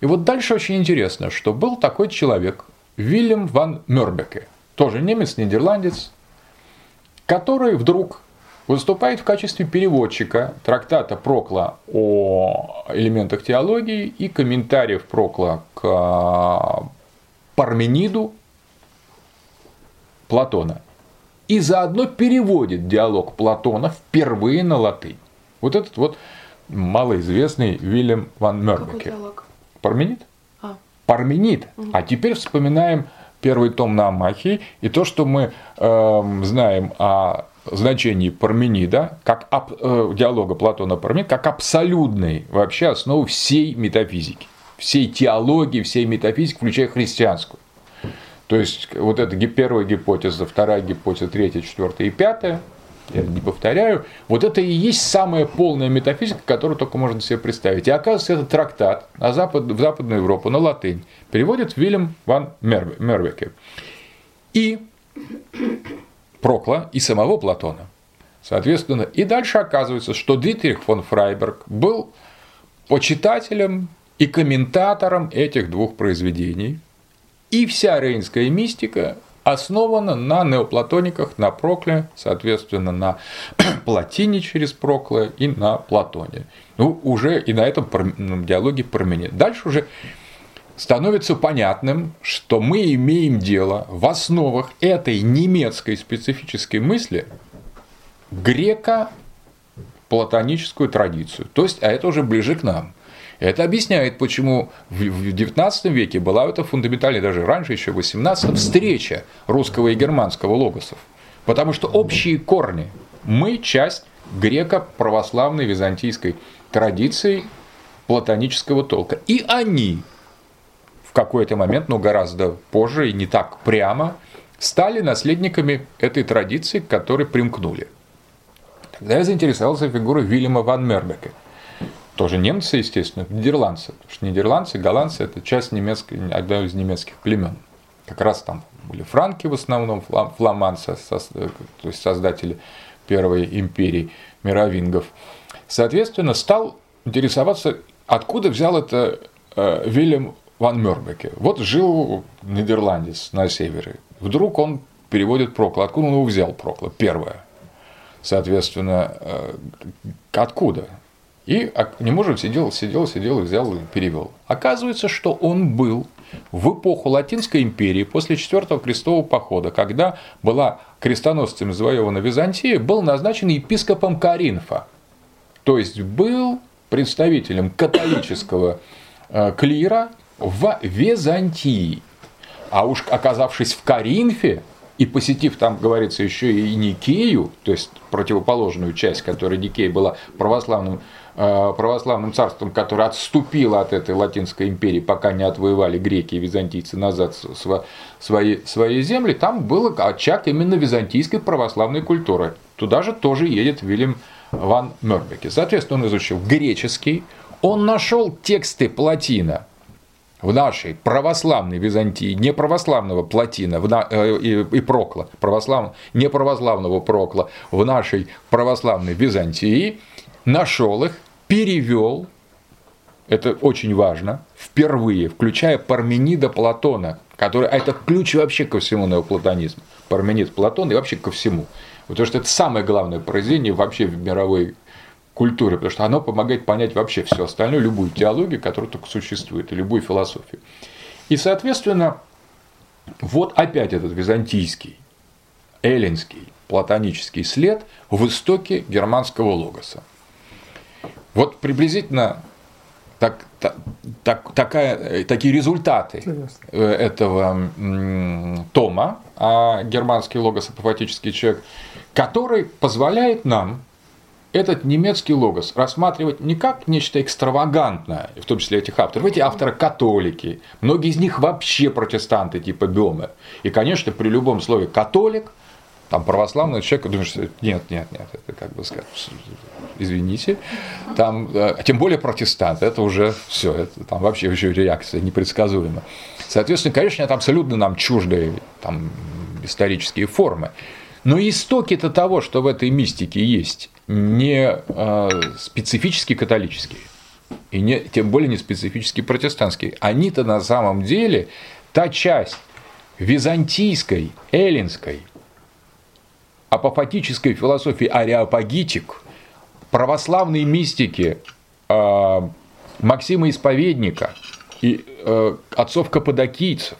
И вот дальше очень интересно, что был такой человек, Вильям ван Мёрбеке, тоже немец-нидерландец, который вдруг выступает в качестве переводчика трактата Прокла о элементах теологии и комментариев Прокла к Пармениду Платона и заодно переводит диалог Платона впервые на латынь. Вот этот вот малоизвестный Вильям ван Мербеке. Парменид? А. Парменид. Угу. А теперь вспоминаем первый том на Амахии и то, что мы э, знаем о значении Парменида, как об, э, диалога Платона Парменид, как абсолютной вообще основы всей метафизики, всей теологии, всей метафизики, включая христианскую. То есть вот это первая гипотеза, вторая гипотеза, третья, четвертая и пятая, я не повторяю, вот это и есть самая полная метафизика, которую только можно себе представить. И оказывается, это трактат на Запад, в Западную Европу на латынь переводит Вильям ван Мервеке. И Прокла, и самого Платона. Соответственно, и дальше оказывается, что Дитрих фон Фрайберг был почитателем и комментатором этих двух произведений – и вся рейнская мистика основана на неоплатониках, на Прокле, соответственно, на Платине через Прокле и на Платоне. Ну, уже и на этом диалоге променит. Дальше уже становится понятным, что мы имеем дело в основах этой немецкой специфической мысли греко-платоническую традицию. То есть, а это уже ближе к нам – это объясняет, почему в XIX веке была это фундаментальная, даже раньше, еще в XVIII, встреча русского и германского логосов. Потому что общие корни. Мы часть греко-православной византийской традиции платонического толка. И они в какой-то момент, но гораздо позже и не так прямо, стали наследниками этой традиции, к которой примкнули. Тогда я заинтересовался фигурой Вильяма ван Мербека – тоже немцы, естественно, нидерландцы. Потому что нидерландцы, голландцы – это часть немецкой, одна из немецких племен. Как раз там были франки в основном, фламанцы, то есть создатели первой империи мировингов. Соответственно, стал интересоваться, откуда взял это э, Вильям ван Мёрбеке. Вот жил нидерландец на севере. Вдруг он переводит Прокла. Откуда он его взял, Прокла? Первое. Соответственно, э, откуда? И не может сидел, сидел, сидел взял и перевел. Оказывается, что он был в эпоху Латинской империи после Четвертого крестового похода, когда была крестоносцами завоевана Византия, был назначен епископом Каринфа. То есть был представителем католического э, клира в Византии. А уж оказавшись в Каринфе, и посетив там, говорится, еще и Никею, то есть противоположную часть, которая Никея была православным православным царством, которое отступило от этой Латинской империи, пока не отвоевали греки и византийцы назад свои, свои земли, там был очаг именно византийской православной культуры. Туда же тоже едет Вильям ван Мёрбеке. Соответственно, он изучил греческий, он нашел тексты Платина в нашей православной Византии, не православного Платина в на, э, и, и Прокла, православ, не православного Прокла в нашей православной Византии, нашел их, перевел, это очень важно, впервые, включая Парменида Платона, который, а это ключ вообще ко всему неоплатонизму, Парменид Платон и вообще ко всему. Потому что это самое главное произведение вообще в мировой культуре, потому что оно помогает понять вообще все остальное, любую теологию, которая только существует, и любую философию. И, соответственно, вот опять этот византийский, эллинский, платонический след в истоке германского логоса. Вот приблизительно так, так, так, такая, такие результаты Интересно. этого тома, а германский логос апофатический человек, который позволяет нам этот немецкий логос рассматривать не как нечто экстравагантное, в том числе этих авторов. Эти авторы католики, многие из них вообще протестанты типа Бёме. И, конечно, при любом слове «католик» там православный человек, думаешь, нет, нет, нет, это как бы сказать, извините, там, э, тем более протестант, это уже все, это там вообще еще реакция непредсказуема. Соответственно, конечно, это абсолютно нам чуждые там, исторические формы. Но истоки-то того, что в этой мистике есть, не э, специфически католические, и не, тем более не специфически протестантские. Они-то на самом деле та часть византийской, эллинской, апофатической философии ариапагитик, православной мистики э, Максима Исповедника и э, отцов каппадокийцев,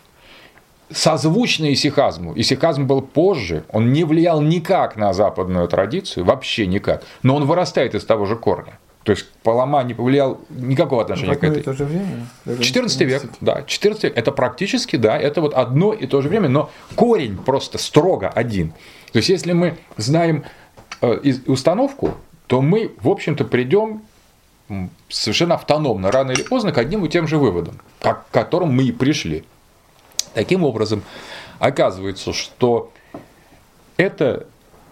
созвучно исихазму. Исихазм был позже, он не влиял никак на западную традицию, вообще никак, но он вырастает из того же корня. То есть Палама не повлиял никакого отношения к этой. то же время. 14 век, да, 14 век. Это практически, да, это вот одно и то же время, но корень просто строго один. То есть если мы знаем э, установку, то мы, в общем-то, придем совершенно автономно, рано или поздно, к одним и тем же выводам, к которым мы и пришли. Таким образом, оказывается, что это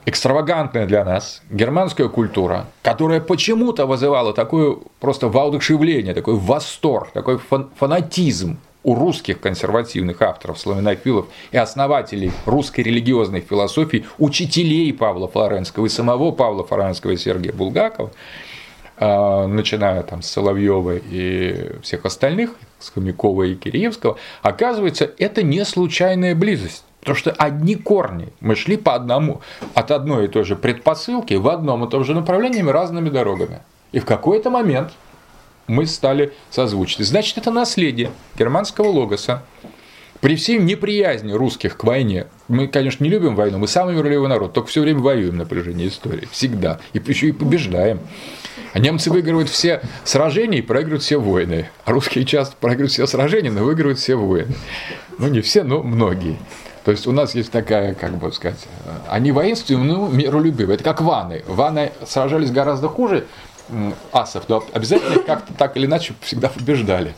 экстравагантная для нас германская культура, которая почему-то вызывала такое просто воодушевление, такой восторг, такой фанатизм у русских консервативных авторов, славянофилов и основателей русской религиозной философии, учителей Павла Флоренского и самого Павла Флоренского и Сергея Булгакова, а, начиная там с Соловьева и всех остальных, с Хомякова и Киреевского, оказывается, это не случайная близость. Потому что одни корни. Мы шли по одному, от одной и той же предпосылки в одном и том же направлении разными дорогами. И в какой-то момент мы стали созвучны. Значит, это наследие германского логоса. При всей неприязни русских к войне, мы, конечно, не любим войну, мы самый миролюбивый народ, только все время воюем на протяжении истории, всегда, и еще и побеждаем. А немцы выигрывают все сражения и проигрывают все войны. А русские часто проигрывают все сражения, но выигрывают все войны. Ну, не все, но многие. То есть у нас есть такая, как бы сказать, они воинственные, но миролюбивые. Это как ваны. Ваны сражались гораздо хуже асов, но обязательно как-то так или иначе всегда побеждали.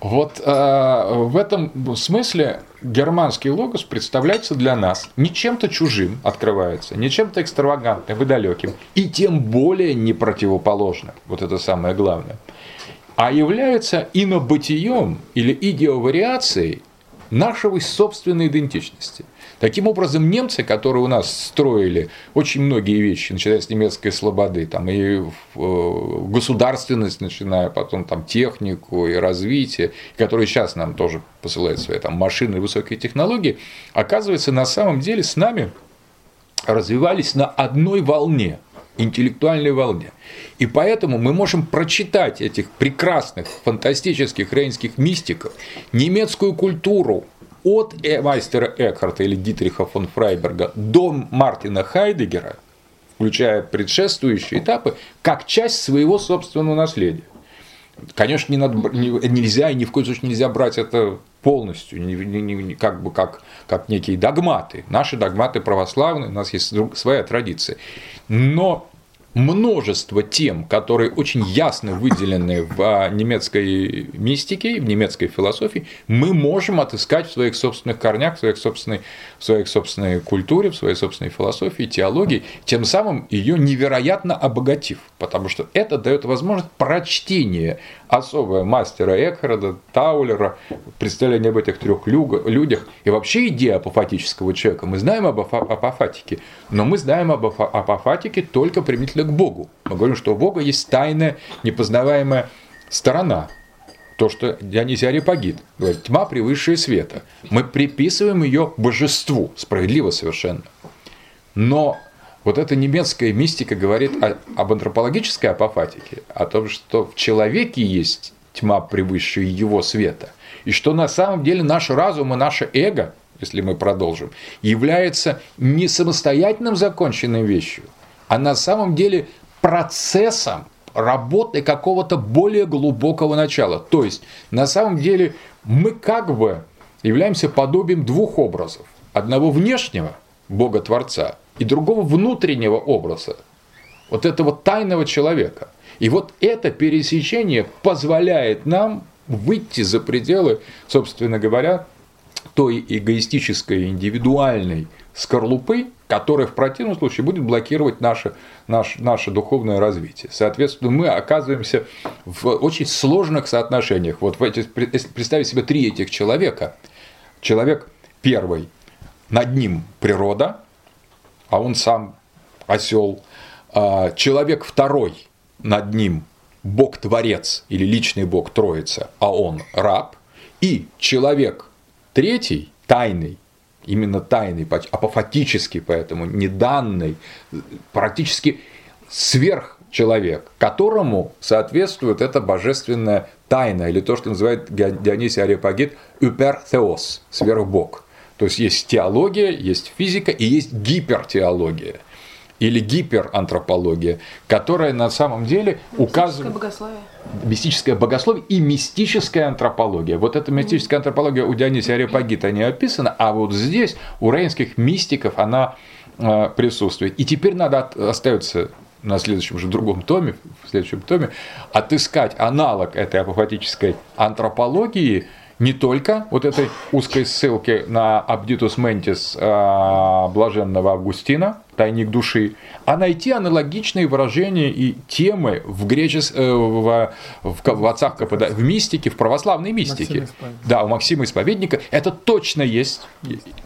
Вот э, в этом смысле германский логос представляется для нас не чем-то чужим открывается, не чем-то экстравагантным и далеким, и тем более не противоположным, вот это самое главное, а является инобытием или идеовариацией нашего собственной идентичности. Таким образом, немцы, которые у нас строили очень многие вещи, начиная с немецкой слободы, там, и э, государственность, начиная потом там, технику и развитие, которые сейчас нам тоже посылают свои там, машины и высокие технологии, оказывается, на самом деле с нами развивались на одной волне, интеллектуальной волне. И поэтому мы можем прочитать этих прекрасных, фантастических рейнских мистиков, немецкую культуру, от мастера Экхарта или Дитриха фон Фрайберга до Мартина Хайдегера, включая предшествующие этапы, как часть своего собственного наследия. Конечно, не надо, нельзя и ни в коем случае нельзя брать это полностью, не, как бы как, как некие догматы. Наши догматы православные, у нас есть своя традиция. Но множество тем, которые очень ясно выделены в а, немецкой мистике, в немецкой философии, мы можем отыскать в своих собственных корнях, в своих собственной, в своей собственной культуре, в своей собственной философии, теологии, тем самым ее невероятно обогатив, потому что это дает возможность прочтения особое мастера Экхарда, Таулера, представление об этих трех людях и вообще идея апофатического человека. Мы знаем об апофатике, но мы знаем об апофатике только применительно к Богу. Мы говорим, что у Бога есть тайная, непознаваемая сторона. То, что Дионисий Арипагит говорит, тьма превыше света. Мы приписываем ее божеству, справедливо совершенно. Но вот эта немецкая мистика говорит о, об антропологической апофатике, о том, что в человеке есть тьма превыше его света, и что на самом деле наш разум и наше эго, если мы продолжим, является не самостоятельным законченной вещью, а на самом деле процессом работы какого-то более глубокого начала. То есть, на самом деле, мы как бы являемся подобием двух образов. Одного внешнего, Бога-творца, и другого внутреннего образа, вот этого тайного человека. И вот это пересечение позволяет нам выйти за пределы, собственно говоря, той эгоистической, индивидуальной скорлупы, которая в противном случае будет блокировать наше, наше, наше духовное развитие. Соответственно, мы оказываемся в очень сложных соотношениях. Вот эти, представить себе три этих человека, человек первый, над ним природа, а он сам осел, а человек второй над ним Бог-творец или личный Бог Троица, а он раб, и человек третий, тайный, именно тайный, апофатический, поэтому неданный, практически сверхчеловек, которому соответствует эта божественная тайна, или то, что называет Дионисий Ариапагит «үперtheos», сверхбог. То есть есть теология, есть физика и есть гипертеология или гиперантропология, которая на самом деле указывает... богословие. Мистическое богословие и мистическая антропология. Вот эта мистическая антропология у Дионисия Ареопагита не описана, а вот здесь у рейнских мистиков она э, присутствует. И теперь надо остается на следующем же другом томе, в следующем томе, отыскать аналог этой апофатической антропологии – не только вот этой узкой ссылки на Абдитус Ментис а, блаженного Августина, тайник души, а найти аналогичные выражения и темы в, гречес... Э, в, в, в отцах КПД, в мистике, в православной мистике. Да, у Максима Исповедника это точно есть.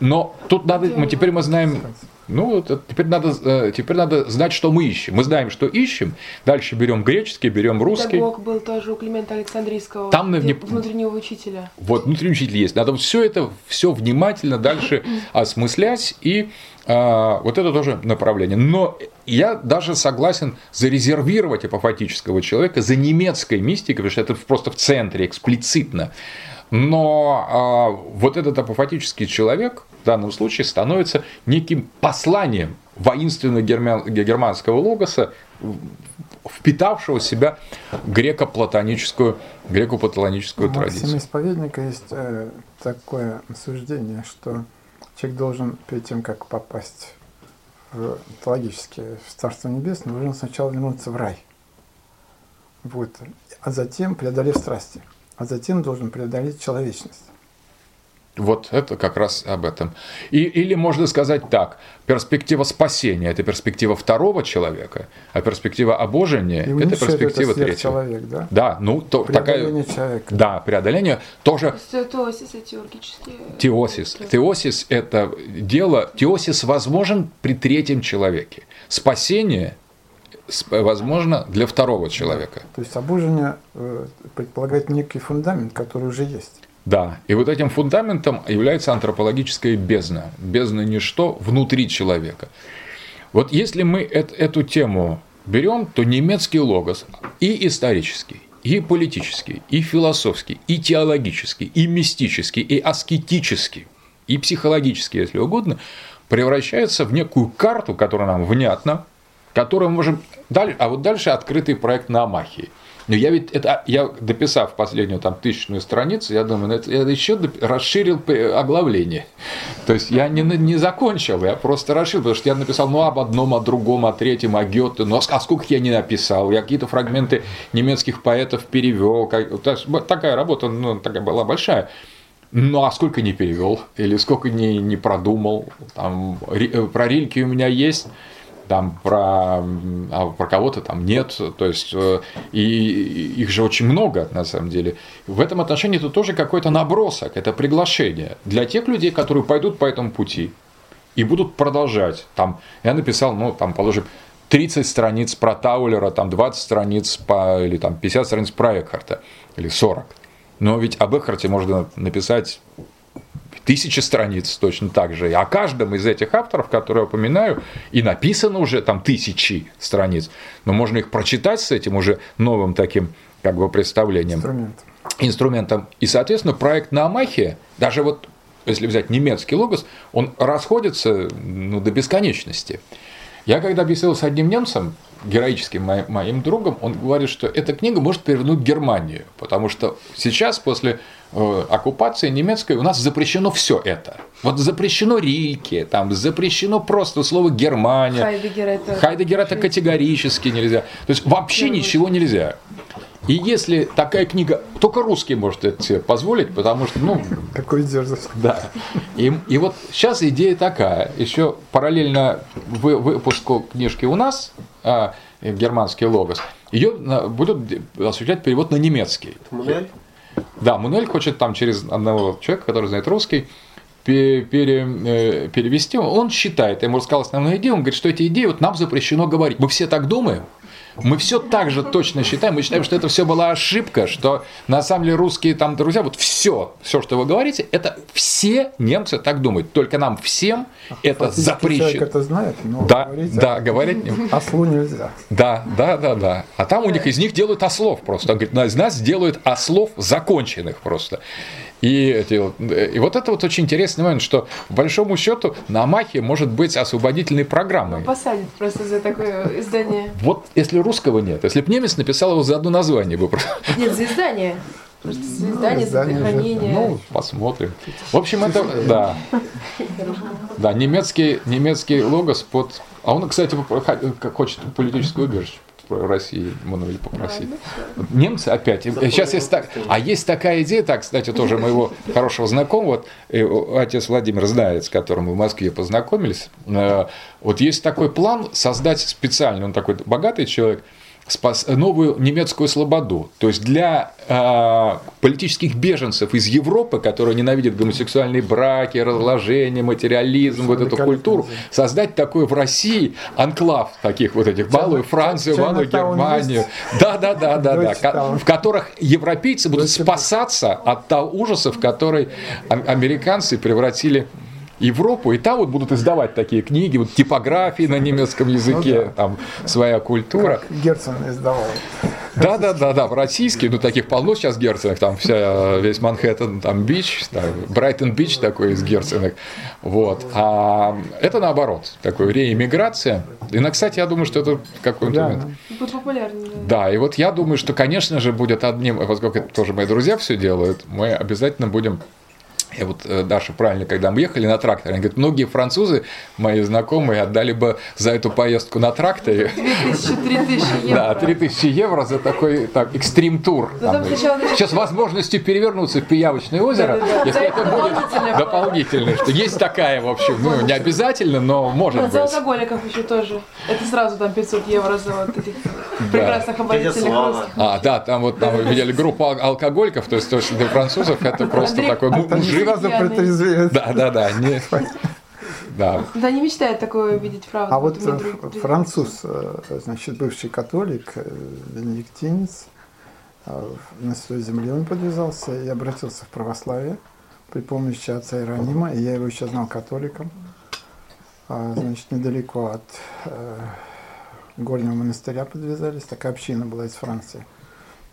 Но тут надо, мы теперь мы знаем ну, вот теперь надо, э, теперь надо знать, что мы ищем. Мы знаем, что ищем. Дальше берем греческий, берем русский. Педагог был тоже у Климента Александрийского. Там на внутреннего учителя. Вот, внутренний учитель есть. Надо все это все внимательно дальше осмыслять. И а, вот это тоже направление. Но я даже согласен зарезервировать апофатического человека за немецкой мистикой, потому что это просто в центре, эксплицитно. Но а, вот этот апофатический человек в данном случае становится неким посланием воинственного германского логоса, впитавшего в себя греко-платоническую, греко-платоническую традицию. У исповедника есть э, такое суждение, что человек должен перед тем, как попасть в, логически в Царство Небесное, должен сначала вернуться в рай. Вот. А затем преодолев страсти а затем должен преодолеть человечность. Вот это как раз об этом. И, или можно сказать так, перспектива спасения – это перспектива второго человека, а перспектива обожения – это перспектива это третьего. Человек, да? да, ну то, преодоление такая, человека. Да, преодоление тоже. Теосис и. Теосис. Теосис – это дело, теосис возможен при третьем человеке. Спасение возможно для второго человека. То есть обужение э, предполагает некий фундамент, который уже есть. Да, и вот этим фундаментом является антропологическая бездна. Бездна ничто внутри человека. Вот если мы эту тему берем, то немецкий логос и исторический, и политический, и философский, и теологический, и мистический, и аскетический, и психологический, если угодно, превращается в некую карту, которая нам внятна, который мы можем а вот дальше открытый проект на Амахии. Но я ведь это, я дописав последнюю там тысячную страницу, я думаю, ну, это, я еще расширил оглавление. То есть я не, не закончил, я просто расширил, потому что я написал ну об одном, о другом, о третьем, о Гёте, ну а сколько я не написал, я какие-то фрагменты немецких поэтов перевел, как, такая работа, ну, такая была большая. Ну, а сколько не перевел, или сколько не, не продумал. Там, э, про Рильки у меня есть, там про, а про кого-то там нет, то есть э, и их же очень много на самом деле. В этом отношении это тоже какой-то набросок, это приглашение для тех людей, которые пойдут по этому пути и будут продолжать. Там я написал, ну там положим 30 страниц про Таулера, там 20 страниц по, или там 50 страниц про Экхарта, или 40. Но ведь об Экхарте можно написать тысячи страниц точно так же. И о каждом из этих авторов, которые я упоминаю, и написано уже там тысячи страниц. Но можно их прочитать с этим уже новым таким как бы представлением. Инструмент. Инструментом. И, соответственно, проект на Амахе, даже вот если взять немецкий логос, он расходится ну, до бесконечности. Я когда беседовал с одним немцем, героическим моим, моим другом, он говорит, что эта книга может перевернуть Германию, потому что сейчас, после оккупации немецкой, у нас запрещено все это. Вот запрещено Рильке, там запрещено просто слово Германия. Хайдегер это, Хайдегер это категорически нельзя. То есть вообще Первый. ничего нельзя. И если такая книга, только русский может это себе позволить, потому что, ну... Какой дерзость. Да. И, и вот сейчас идея такая. Еще параллельно вы, выпуску книжки у нас, а, германский логос, ее будут осуществлять перевод на немецкий. Мунель? Да, Мунель хочет там через одного человека, который знает русский, пере, э, перевести. Он считает, я ему рассказал основную идею, он говорит, что эти идеи вот нам запрещено говорить. Мы все так думаем, мы все так же точно считаем, мы считаем, что это все была ошибка, что на самом деле русские там друзья, вот все, все, что вы говорите, это все немцы так думают. Только нам всем это запрещено. Человек это знает, но да, говорить, да, говорить не Ослу нельзя. Да, да, да, да. А там у них из них делают ослов просто. Он говорит, из нас делают ослов законченных просто. И, эти, и вот это вот очень интересный момент, что в большому счету на Амахе может быть освободительной программой. Ну, посадят просто за такое издание. Вот если русского нет, если бы немец написал его за одно название бы просто. Нет, за издание. Просто за ну, издание, за хранение. Ну, посмотрим. В общем, это, да. Да, немецкий, немецкий логос под... А он, кстати, хочет политическую убежище. России Мануэль попросить. Немцы опять. Сейчас есть так. А есть такая идея, так, кстати, тоже моего хорошего знакомого, вот, отец Владимир знает, с которым мы в Москве познакомились. Э, вот есть такой план создать специально, он такой богатый человек, спас новую немецкую слободу. То есть для э, политических беженцев из Европы, которые ненавидят гомосексуальные браки, разложение, материализм, вот эту культуру, создать такой в России анклав таких вот этих, малую Францию, малую Германию. Да, да, да, да, да, в которых европейцы будут спасаться от того ужасов, которые американцы превратили Европу, и там вот будут издавать такие книги, вот типографии на немецком языке, ну, да. там своя культура. Как Герцен издавал. Да, да, да, да, в российские, ну таких полно сейчас Герценов, там вся, весь Манхэттен, там Бич, Брайтон Бич такой из Герценок, вот. А это наоборот, такой реэмиграция. И, на, кстати, я думаю, что это какой-то да. момент. Да, и вот я думаю, что, конечно же, будет одним, поскольку это тоже мои друзья все делают, мы обязательно будем и вот э, Даша правильно, когда мы ехали на тракторе, она говорит, многие французы, мои знакомые, отдали бы за эту поездку на тракторе 2000-3000 евро. Да, 3000 евро за такой так, экстрим-тур. Ну, сейчас возможности перевернуться в Пиявочное озеро, если это будет дополнительно. Что есть такая, в общем, ну, не обязательно, но может быть. За алкоголиков еще тоже. Это сразу там 500 евро за вот этих прекрасных ободительных русских. А, да, там вот там видели группу алкоголиков, то есть для французов это просто такой мужик сразу протрезвеют. Да, да, да. Не... Да. да, не мечтает такое видеть, правда. А вот друг, француз, э, значит, бывший католик, э, бенедиктинец, э, на Святой Земле он подвязался и обратился в православие при помощи отца Иеронима, и я его еще знал католиком. А, значит, недалеко от э, Горнего монастыря подвязались, такая община была из Франции,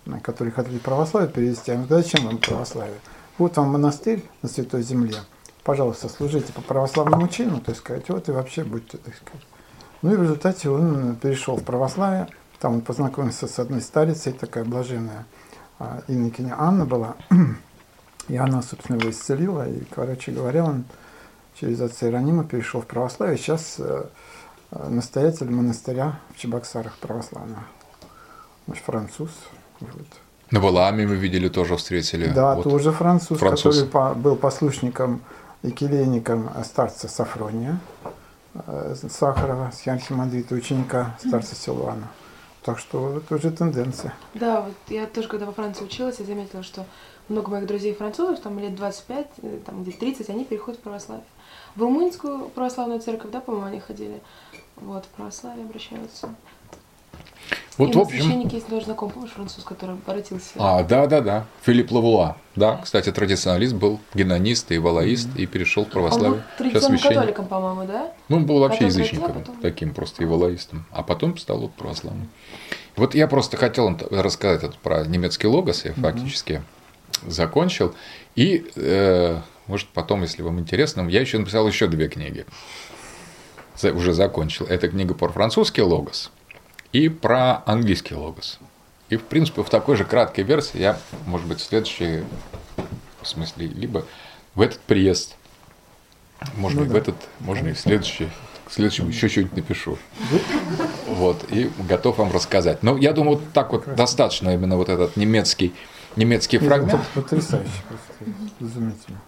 на которой хотели православие перевести. А зачем им православие? Вот вам монастырь на Святой Земле. Пожалуйста, служите по православному чину, есть сказать, вот и вообще будьте, так сказать. Ну и в результате он перешел в православие. Там он познакомился с одной старицей, такая блаженная а, инокиня Анна была. И она, собственно, его исцелила. И, короче говоря, он через отца Иеронима перешел в православие. Сейчас э, э, настоятель монастыря в Чебоксарах православного. Может, француз. Вот. На Валааме мы видели, тоже встретили. Да, вот. тоже француз, француз, который по, был послушником и келейником старца Сафрония э, Сахарова, с архимандрита, ученика старца Силуана. Так что это уже тенденция. Да, вот я тоже, когда во Франции училась, я заметила, что много моих друзей французов, там лет 25, э, там где 30, они переходят в православие. В румынскую православную церковь, да, по-моему, они ходили. Вот, в православие обращаются. Вот, и в общем... священник есть тоже знакомый, помнишь, француз, который обратился. А, да, да, да. Филипп Лавуа. Да, кстати, традиционалист был, генонист и валаист, mm-hmm. и перешел в православие. Он был традиционным католиком, по-моему, да? Ну, он был вообще потом язычником, потом... таким просто и валаистом. А потом стал вот православным. Вот я просто хотел рассказать про немецкий логос, я mm-hmm. фактически закончил. И, э, может, потом, если вам интересно, я еще написал еще две книги. Уже закончил. Это книга про французский логос и про английский логос. И, в принципе, в такой же краткой версии я, может быть, в следующей, в смысле, либо в этот приезд, можно ну, и да. в этот, можно и в следующий, к следующему еще что-нибудь напишу. Вот, и готов вам рассказать. Но я думаю, вот так вот достаточно именно вот этот немецкий, немецкий фрагмент. Потрясающе, просто изумительно.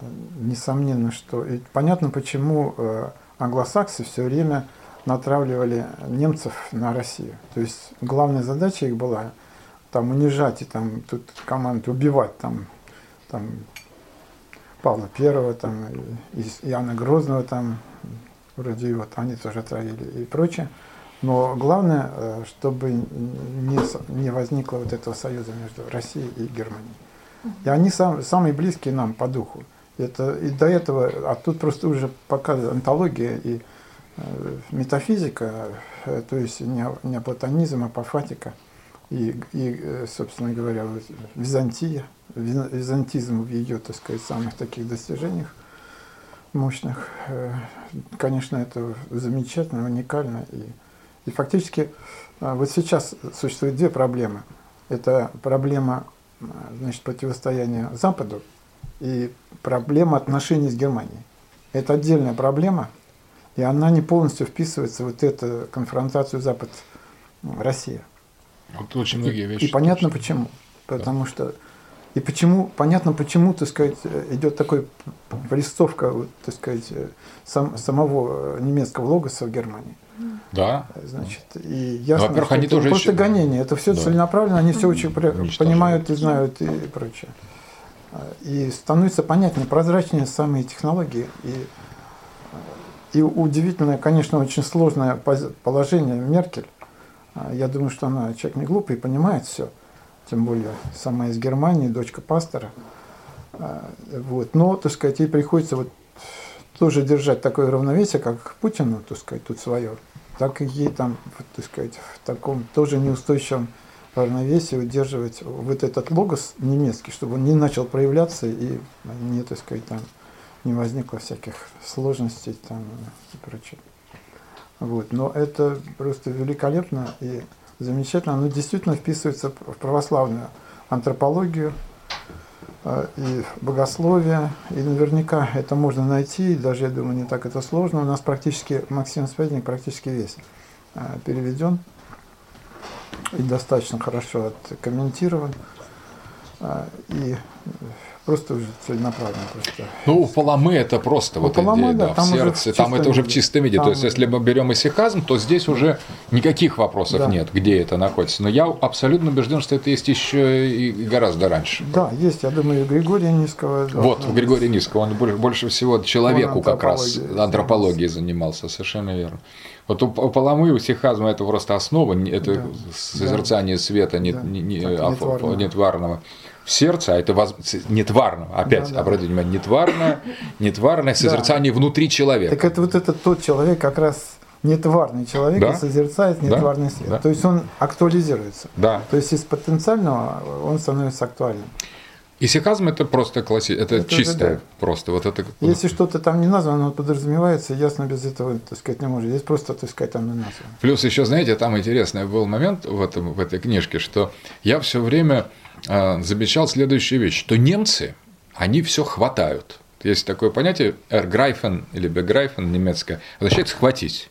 Э, несомненно, что... И понятно, почему э, англосаксы все время натравливали немцев на Россию. То есть главная задача их была там унижать и там тут команду убивать там, там Павла Первого, там, и Иоанна Грозного, там, вроде вот они тоже отравили и прочее. Но главное, э, чтобы не, не возникло вот этого союза между Россией и Германией. И они сам, самые близкие нам по духу. Это, и до этого, а тут просто уже пока антология и метафизика, э, то есть не, платонизм, а апофатика, и, и, э, собственно говоря, Византия, византизм в ее, так сказать, самых таких достижениях мощных, конечно, это замечательно, уникально. И, и фактически вот сейчас существует две проблемы. Это проблема значит, противостояния Западу и проблема отношений с Германией. Это отдельная проблема, и она не полностью вписывается в вот эту конфронтацию Запад-Россия. Вот очень многие вещи. И, и понятно почему. Потому да. что и почему, понятно, почему, так сказать, идет такой престовка, так сказать, сам, самого немецкого логоса в Германии. Да. Значит, и ясно, Во-первых, они это тоже просто еще... гонение. Это все да. целенаправленно, они все очень понимают и знают и прочее. И становится понятнее, прозрачнее самые технологии. И и удивительное, конечно, очень сложное положение Меркель. А, я думаю, что она человек не глупый, понимает все. Тем более сама из Германии, дочка пастора. А, вот. Но, так сказать, ей приходится вот тоже держать такое равновесие, как Путину, так сказать, тут свое. Так и ей там, так сказать, в таком тоже неустойчивом равновесии удерживать вот этот логос немецкий, чтобы он не начал проявляться и не, так сказать, там не возникло всяких сложностей там и прочее. Вот. Но это просто великолепно и замечательно. Оно действительно вписывается в православную антропологию э, и богословие. И наверняка это можно найти, даже, я думаю, не так это сложно. У нас практически, Максим Сведник практически весь э, переведен и достаточно хорошо откомментирован. Э, и просто уже целенаправленно. Просто. Ну, у Паламы это просто у вот Паламы, идея, да, да, там в сердце, там это уже в чистом виде. Там... То есть, если мы берем исихазм, то здесь уже никаких вопросов да. нет, где это находится. Но я абсолютно убежден, что это есть еще и гораздо раньше. Да, есть, я думаю, у Григория Низкого. Да, вот, у Григория Низкого, он больше всего человеку как раз антропологией занимался, совершенно верно. Вот у Паламы, у сихазма это просто основа, это да. созерцание света нет, да. не, не, нетварного. нетварного в сердце, а это воз... нетварного, опять, да, да. обратите внимание, нетварное, нетварное созерцание да. внутри человека. Так это вот этот тот человек, как раз нетварный человек да? и созерцает нетварный да? свет. Да. То есть он актуализируется. Да. То есть из потенциального он становится актуальным. Исихазм это просто классическое, это, Это чистое да. просто. Вот это, Если что-то там не названо, оно подразумевается, ясно без этого, так сказать, не может. Здесь просто, так сказать, там не названо. Плюс еще, знаете, там интересный был момент в, этом, в этой книжке, что я все время замечал следующую вещь, что немцы, они все хватают. Есть такое понятие «эрграйфен» или «беграйфен» немецкое, означает «схватить».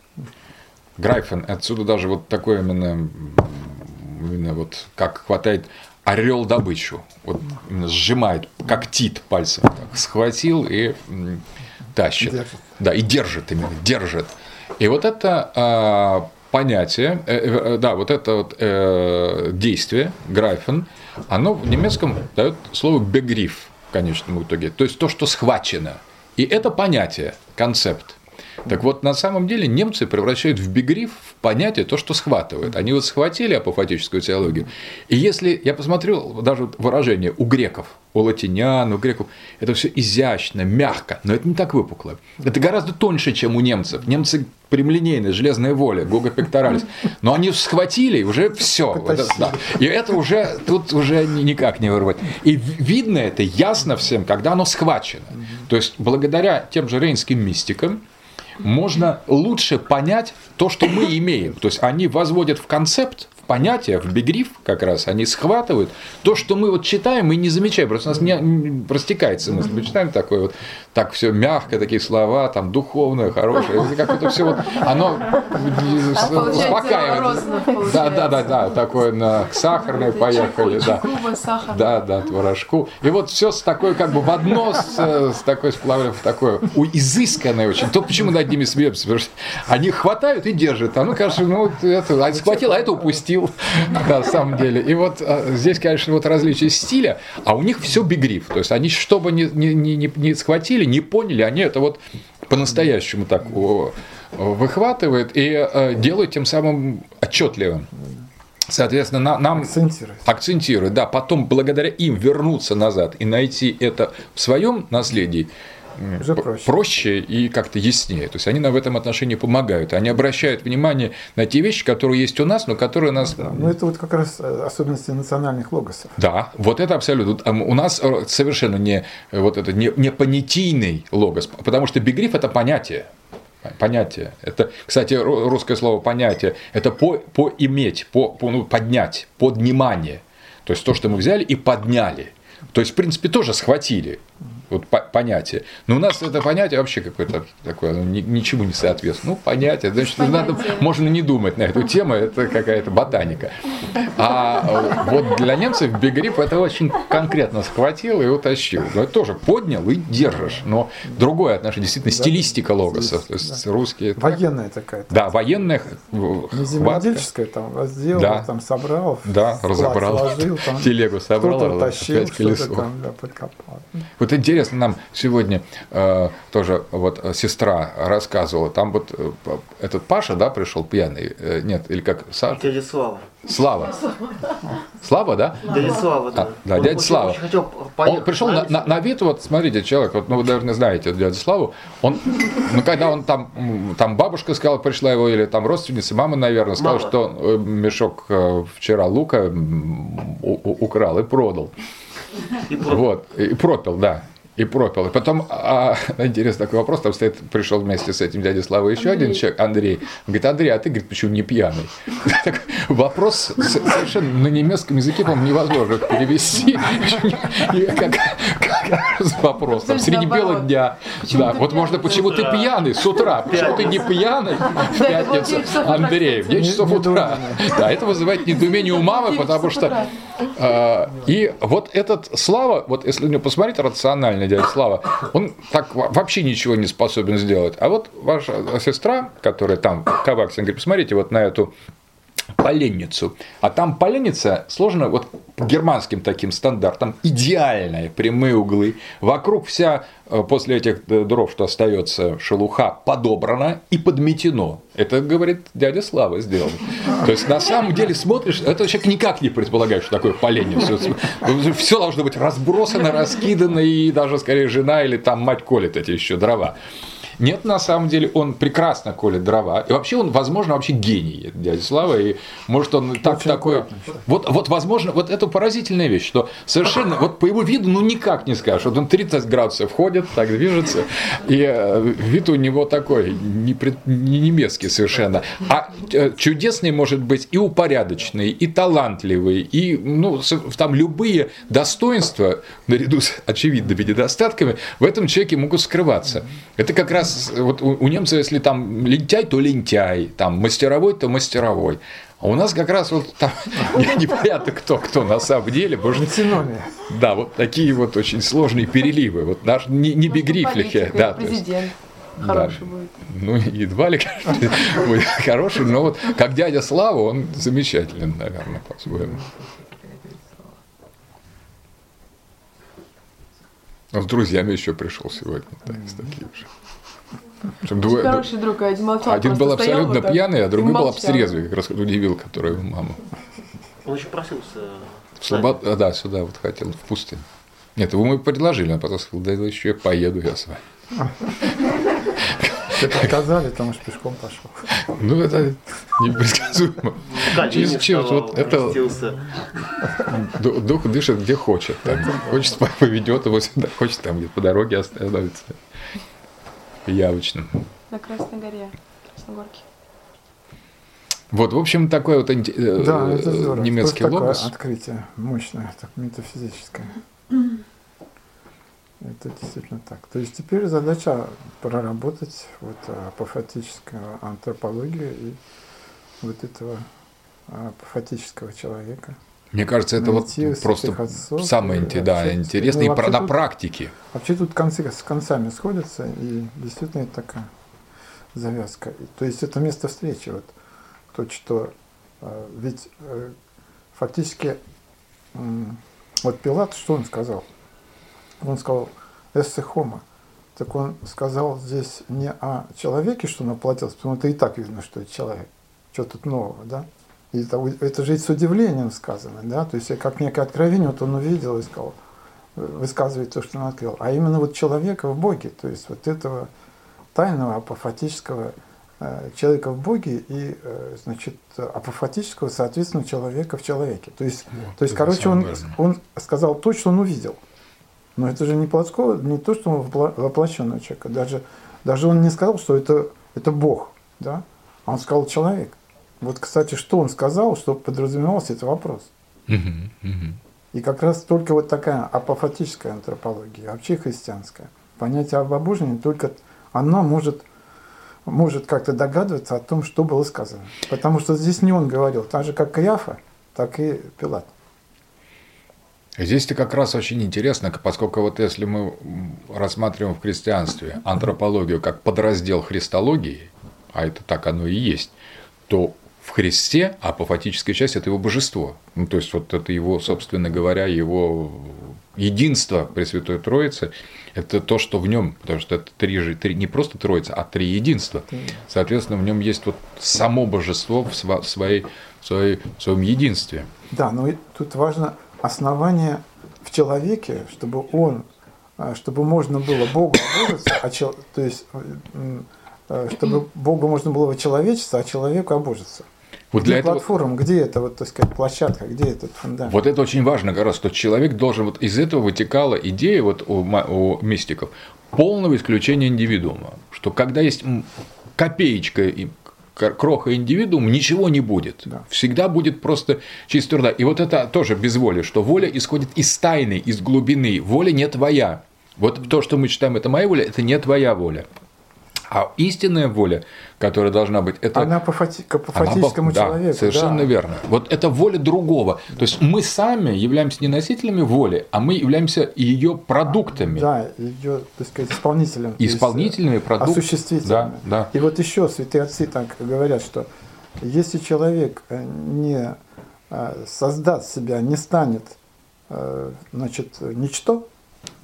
Грайфен, отсюда даже вот такое именно, именно вот как хватает орел добычу, вот сжимает, как тит пальцем, так, схватил и тащит. Держит. Да, и держит именно, держит. И вот это а, понятие, э, э, да, вот это вот э, действие, грайфен, оно в немецком дает слово бегриф в конечном итоге, то есть то, что схвачено. И это понятие, концепт. Так вот, на самом деле немцы превращают в бигриф в понятие то, что схватывают. Они вот схватили апофатическую теологию. И если я посмотрел даже выражение у греков, у латинян, у греков, это все изящно, мягко, но это не так выпукло. Это гораздо тоньше, чем у немцев. Немцы прямолинейные, железная воля, гога пекторалис. Но они схватили, уже все. Потащили. И это уже тут уже ни- никак не вырвать. И видно это ясно всем, когда оно схвачено. То есть благодаря тем же рейнским мистикам можно лучше понять то, что мы имеем. То есть они возводят в концепт, в понятие, в бигриф как раз, они схватывают то, что мы вот читаем и не замечаем. Просто у нас не, не растекается мысль. Мы читаем такое вот, так все мягко, такие слова, там духовное, хорошее. Как это все вот, оно А успокаивает. Да, да, да, да, такое на сахарной поехали, да. Да, да, творожку. И вот все с такой, как бы в одно, с, с такой сплавлен в такое, у- изысканное очень. То почему над ними смеемся, потому что они хватают и держат. А ну, кажется, ну, вот это, а схватил, а это упустил, на самом деле. И вот а, здесь, конечно, вот различие стиля, а у них все бигриф. То есть они, что бы не, не, не, не- не схватили, не поняли, они это вот по-настоящему так выхватывают и э, делают тем самым отчетливым. Соответственно, на- нам Акцентирует. акцентируют, да, потом благодаря им вернуться назад и найти это в своем наследии Уже п- проще. и как-то яснее. То есть они нам в этом отношении помогают. Они обращают внимание на те вещи, которые есть у нас, но которые у нас Да, ну это вот как раз э, особенности национальных логосов. да, вот это абсолютно. Ам, У нас э, совершенно не э, вот это не, не понятийный логос, потому что бигриф это понятие. Понятие. Это, кстати, ру- русское слово понятие это по, поиметь, по, по, ну, поднять, поднимание. То есть то, что мы взяли и подняли. То есть, в принципе, тоже схватили вот по- понятие. Но у нас это понятие вообще какое-то такое, оно ни- ничему не соответствует. Ну, понятие, значит, надо, Понятие. можно не думать на эту тему, это какая-то ботаника. А э, вот для немцев бигрип это очень конкретно схватил и утащил. Но это тоже поднял и держишь. Но другое отношение, действительно, стилистика логосов. То есть русские... Военная такая. Да, военная Не хватка. земледельческая, там сделал, Да. там собрал, Да, разобрал. сложил, там, Телегу собрал, кто-то тащил, опять колесо. там да, подкопал. Вот интересно, нам сегодня э, тоже вот э, сестра рассказывала, там вот э, этот Паша, да, пришел пьяный, э, нет, или как Саша? Дядя Слава. Слава. Слава, да? Дядя Слава, да. А, да, Он дядя очень- Слава. очень хотел Он поехать пришел на, на- на вид, вот смотрите, человек, вот, ну вы, наверное, знаете дядю Славу, он, ну когда он там, там бабушка сказала, пришла его, или там родственница, мама, наверное, сказала, Мама. что он э, мешок э, вчера лука украл и продал. И Вот, и пропил, да. И пропил. И потом, а, интересный такой вопрос, там стоит, пришел вместе с этим дядей Славой еще один человек, Андрей. Он говорит, Андрей, а ты, говорит, почему не пьяный? Так, Вопрос совершенно на немецком языке, по-моему, невозможно перевести. Как- раз Вопрос. Там, среди бела наоборот. дня. Да, вот можно, почему ты пьяный с утра? Почему ты не пьяный в пятницу? 9 часов утра, Андрей, в 9 кстати. часов утра. Да, это вызывает недоумение у мамы, 9 потому что а, И вот этот Слава, вот если на него посмотреть рационально, дядя Слава, он так во- вообще ничего не способен сделать. А вот ваша сестра, которая там в Каваксе, говорит, посмотрите вот на эту поленницу. А там поленница сложена вот германским таким стандартам, идеальная, прямые углы. Вокруг вся, э, после этих э, дров, что остается, шелуха подобрана и подметено. Это, говорит, дядя Слава сделал. То есть, на самом деле, смотришь, это человек никак не предполагает, что такое поленница. Все должно быть разбросано, раскидано, и даже, скорее, жена или там мать колет эти еще дрова. Нет, на самом деле он прекрасно колет дрова. И вообще он, возможно, вообще гений, дядя Слава. И может он так Очень такой... Вот, вот, возможно, вот это поразительная вещь, что совершенно, вот по его виду, ну никак не скажешь. Вот он 30 градусов ходит, так движется, и э, вид у него такой, не, не немецкий совершенно. А э, чудесный может быть и упорядоченный, и талантливый, и ну, там любые достоинства, наряду с очевидными недостатками, в этом человеке могут скрываться. Это как раз вот у, у немцев, если там лентяй, то лентяй, там мастеровой, то мастеровой. А у нас как раз вот там непонятно кто, кто на самом деле, что Антиномия. да, вот такие вот очень сложные переливы. Вот наш не, не бигрифлихи, политик, да, или то есть, Президент Да. хороший будет. ну едва ли будет хороший, но вот как дядя Слава, он замечателен, наверное, по-своему. Он с друзьями еще пришел сегодня, так, с такими же. Двое- Хороший друг, один молчал. один был стоял абсолютно вот так пьяный, а другой был трезвый, как раз удивил, который его маму. Он еще просился. В Слобод... а, Да, сюда вот хотел, в пустыню. Нет, его мы предложили, он потом сказал, да еще я поеду я с вами. Что-то отказали, там уж пешком пошел. Ну, это непредсказуемо. Через черт, вот это ду- дух дышит где хочет. Там, хочет спать, поведет его сюда, хочет там где по дороге остановится. Явочно. На Красной горе, Красногорке. Вот, в общем, такой вот инте- э, Да, это здорово. немецкий Просто такое логос. открытие мощное, так метафизическое. Это действительно так. То есть теперь задача проработать вот апофатическую антропологию и вот этого апофатического человека. Мне кажется, это вот найти просто отцов самое и да, вообще- интересное ну, и про- на практике. Вообще тут концы с концами сходятся, и действительно это такая завязка. То есть это место встречи. Вот то, что э, ведь э, фактически вот Пилат, что он сказал? Он сказал «эссе хомо». Так он сказал здесь не о человеке, что он оплатился, потому что и так видно, что это человек. Что тут нового, да? И это, это же с удивлением сказано, да? То есть как некое откровение, вот он увидел и сказал, высказывает то, что он открыл. А именно вот человека в Боге, то есть вот этого тайного апофатического э, человека в Боге и, э, значит, апофатического, соответственно, человека в человеке. То есть, Вот, то есть короче, он, он сказал то, что он увидел. Но это же не плотского, не то, что он воплощенного человека. Даже, даже он не сказал, что это, это Бог, да? Он сказал человек. Вот, кстати, что он сказал, что подразумевался, это вопрос. Мгм, мгм. И как раз только вот такая апофатическая антропология, вообще христианская, понятие об обожении, только оно может, может как-то догадываться о том, что было сказано. Потому что здесь не он говорил, так же как Каяфа, так и Пилат. Здесь-то как раз очень интересно, поскольку вот если мы рассматриваем в христианстве антропологию как подраздел христологии, а это так оно и есть, то в Христе апофатическая часть – это его божество. Ну, то есть, вот это его, собственно говоря, его единство Пресвятой Троицы – это то, что в нем, потому что это три, же- три, не просто Троица, а три единства. Соответственно, в нем есть вот само божество в, своей, в, своей, в своем единстве. Да, но тут важно основание в человеке, чтобы он, а, чтобы можно было Богу обожиться, а чел- то есть, м, э, чтобы Богу можно было человечество, а человеку обожиться. Вот где для этого платформа, где это, вот, так сказать, площадка, где этот фундамент? Вот это очень важно, как раз, что человек должен, вот из этого вытекала идея вот у, у мистиков полного исключения индивидуума, что когда есть копеечка и кроха индивидуум, ничего не будет. Да. Всегда будет просто чистая труда. И вот это тоже без воли, что воля исходит из тайны, из глубины. Воля не твоя. Вот то, что мы читаем, это моя воля, это не твоя воля. А истинная воля, которая должна быть, это Она по, фати- к она апофатическому по- да, человеку. Совершенно да. верно. Вот это воля другого. То есть мы сами являемся не носителями воли, а мы являемся ее продуктами. Да, ее, так сказать, исполнителем. Исполнительными э, продуктами. Осуществителями. Да, да. И вот еще святые отцы так говорят, что если человек э, не э, создаст себя, не станет значит, ничто,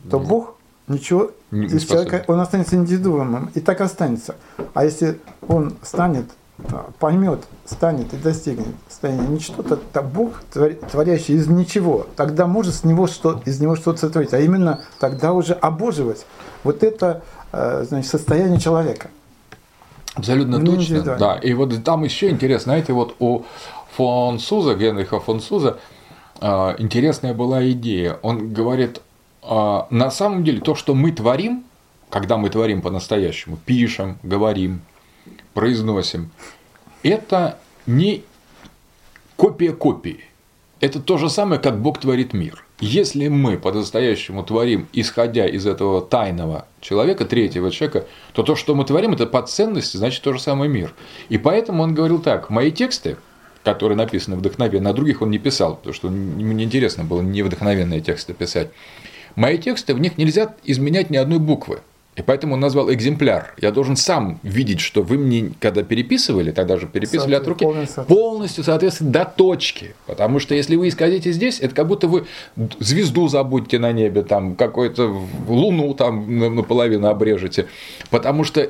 то Бог ничего Не- из человека, он останется индивидуумом, и так останется. А если он станет, э, поймет, станет и достигнет состояния ничто, то, Бог, твор- творящий из ничего, тогда может с него что, из него что-то сотворить, а именно тогда уже обоживать. Вот это э, значит, состояние человека. Абсолютно Не точно. Да. И вот там еще интересно, знаете, вот у фон Суза, Генриха фон Суза, а, интересная была идея. Он говорит, а, на самом деле то, что мы творим, когда мы творим по-настоящему, пишем, говорим, произносим, это не копия копии. Это то же самое, как Бог творит мир. Если мы по-настоящему творим, исходя из этого тайного человека, третьего человека, то то, что мы творим, это по ценности, значит, то же самое мир. И поэтому он говорил так, мои тексты, которые написаны вдохновенно, на других он не писал, потому что ему неинтересно было не вдохновенные тексты писать. Мои тексты, в них нельзя изменять ни одной буквы. И поэтому он назвал экземпляр. Я должен сам видеть, что вы мне, когда переписывали, тогда же переписывали от руки, соответствие. полностью соответствует до точки. Потому что если вы исказите здесь, это как будто вы звезду забудете на небе, там какую-то луну там на- наполовину обрежете. Потому что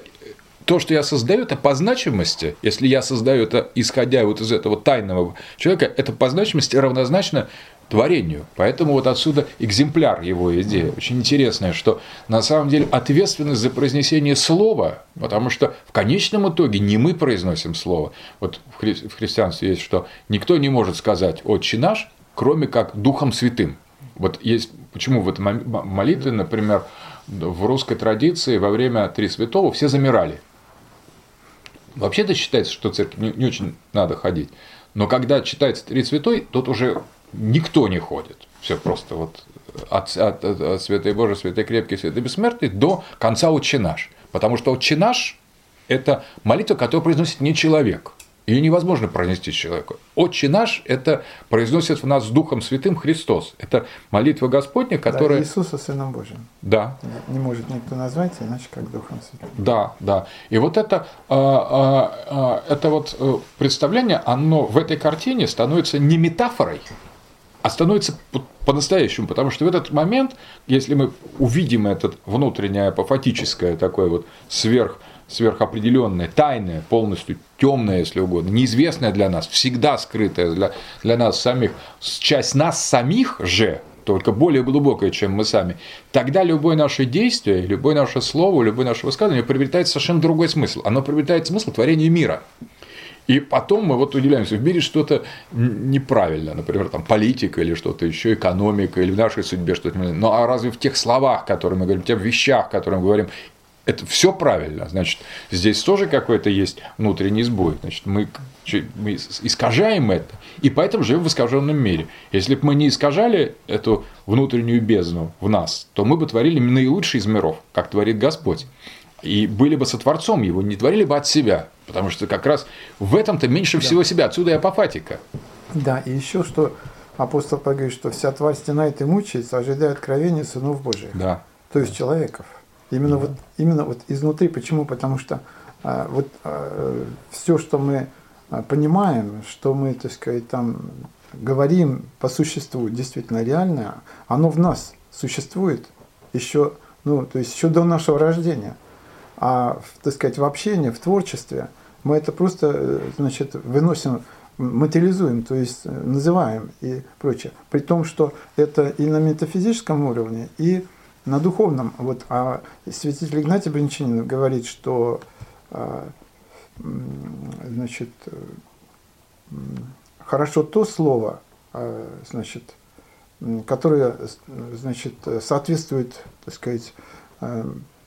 то, что я создаю, это по значимости, если я создаю это, исходя вот из этого тайного человека, это по значимости равнозначно творению. Поэтому вот отсюда экземпляр его идеи. Очень интересное, что на самом деле ответственность за произнесение слова, потому что в конечном итоге не мы произносим слово. Вот в хри- в христианстве есть, что никто не может сказать «Отче наш», кроме как Духом Святым. Вот есть, почему в этой мом- м- молитве, например, в русской традиции во время Три Святого все замирали. Вообще-то считается, что в церковь не, не очень надо ходить. Но когда читается Три Святой, тут уже никто не ходит. Все просто вот от, от, от, от Святой Божий, Святой Крепкий, Святой Бессмертный до конца Отче наш. Потому что Отче наш – это молитва, которую произносит не человек. Ее невозможно произнести человеку. Отче наш – это произносит в нас с Духом Святым Христос. Это молитва Господня, Да, которая… Иисуса Сыном Божьим. Да, Не, не может никто назвать, иначе как Духом Святым. Да, да. И вот это, а, а, а, это вот э, представление, оно в этой картине становится не метафорой, а становится по- по-настоящему, потому что в этот момент, если мы увидим это внутреннее апофатическое такое вот сверх, сверхопределенное, тайное, полностью темное, если угодно, неизвестное для нас, всегда скрытое для, для нас самих, часть нас самих же, только более глубокое, чем мы сами, тогда любое наше действие, любое наше слово, любое наше высказывание приобретает совершенно другой смысл. Оно приобретает смысл творения мира. И потом мы вот удивляемся, в мире что-то неправильно, например, там политика или что-то еще, экономика, или в нашей судьбе что-то. Ну а разве в тех словах, которые мы говорим, в тех вещах, которые мы говорим, это все правильно, значит, здесь тоже какой-то есть внутренний сбой, значит, мы, мы ис- искажаем это, и поэтому живем в искаженном мире. Если бы мы не искажали эту внутреннюю бездну в нас, то мы бы творили наилучший из миров, как творит Господь. И были бы сотворцом его, не творили бы от себя. Потому что как раз в этом-то меньше всего себя. Отсюда и апофатика. Да, и еще что апостол Павел говорит, что вся тварь стенает и мучается, ожидая откровения сынов Божьих. Да. то есть человеков. Именно, вот, именно вот изнутри. Почему? Потому что а, вот все, что мы а, понимаем, что мы, так сказать, там говорим по существу, действительно реальное, оно в нас существует еще, ну, то есть еще до нашего рождения. А, так сказать, в общении, в творчестве мы это просто, э, значит, выносим, материализуем, то есть э, называем и прочее. При том, что это и на метафизическом уровне, и на духовном. Вот, а святитель Игнатий Бринчанин говорит, что значит, э, м, хорошо то слово, значит, которое значит, соответствует, так сказать,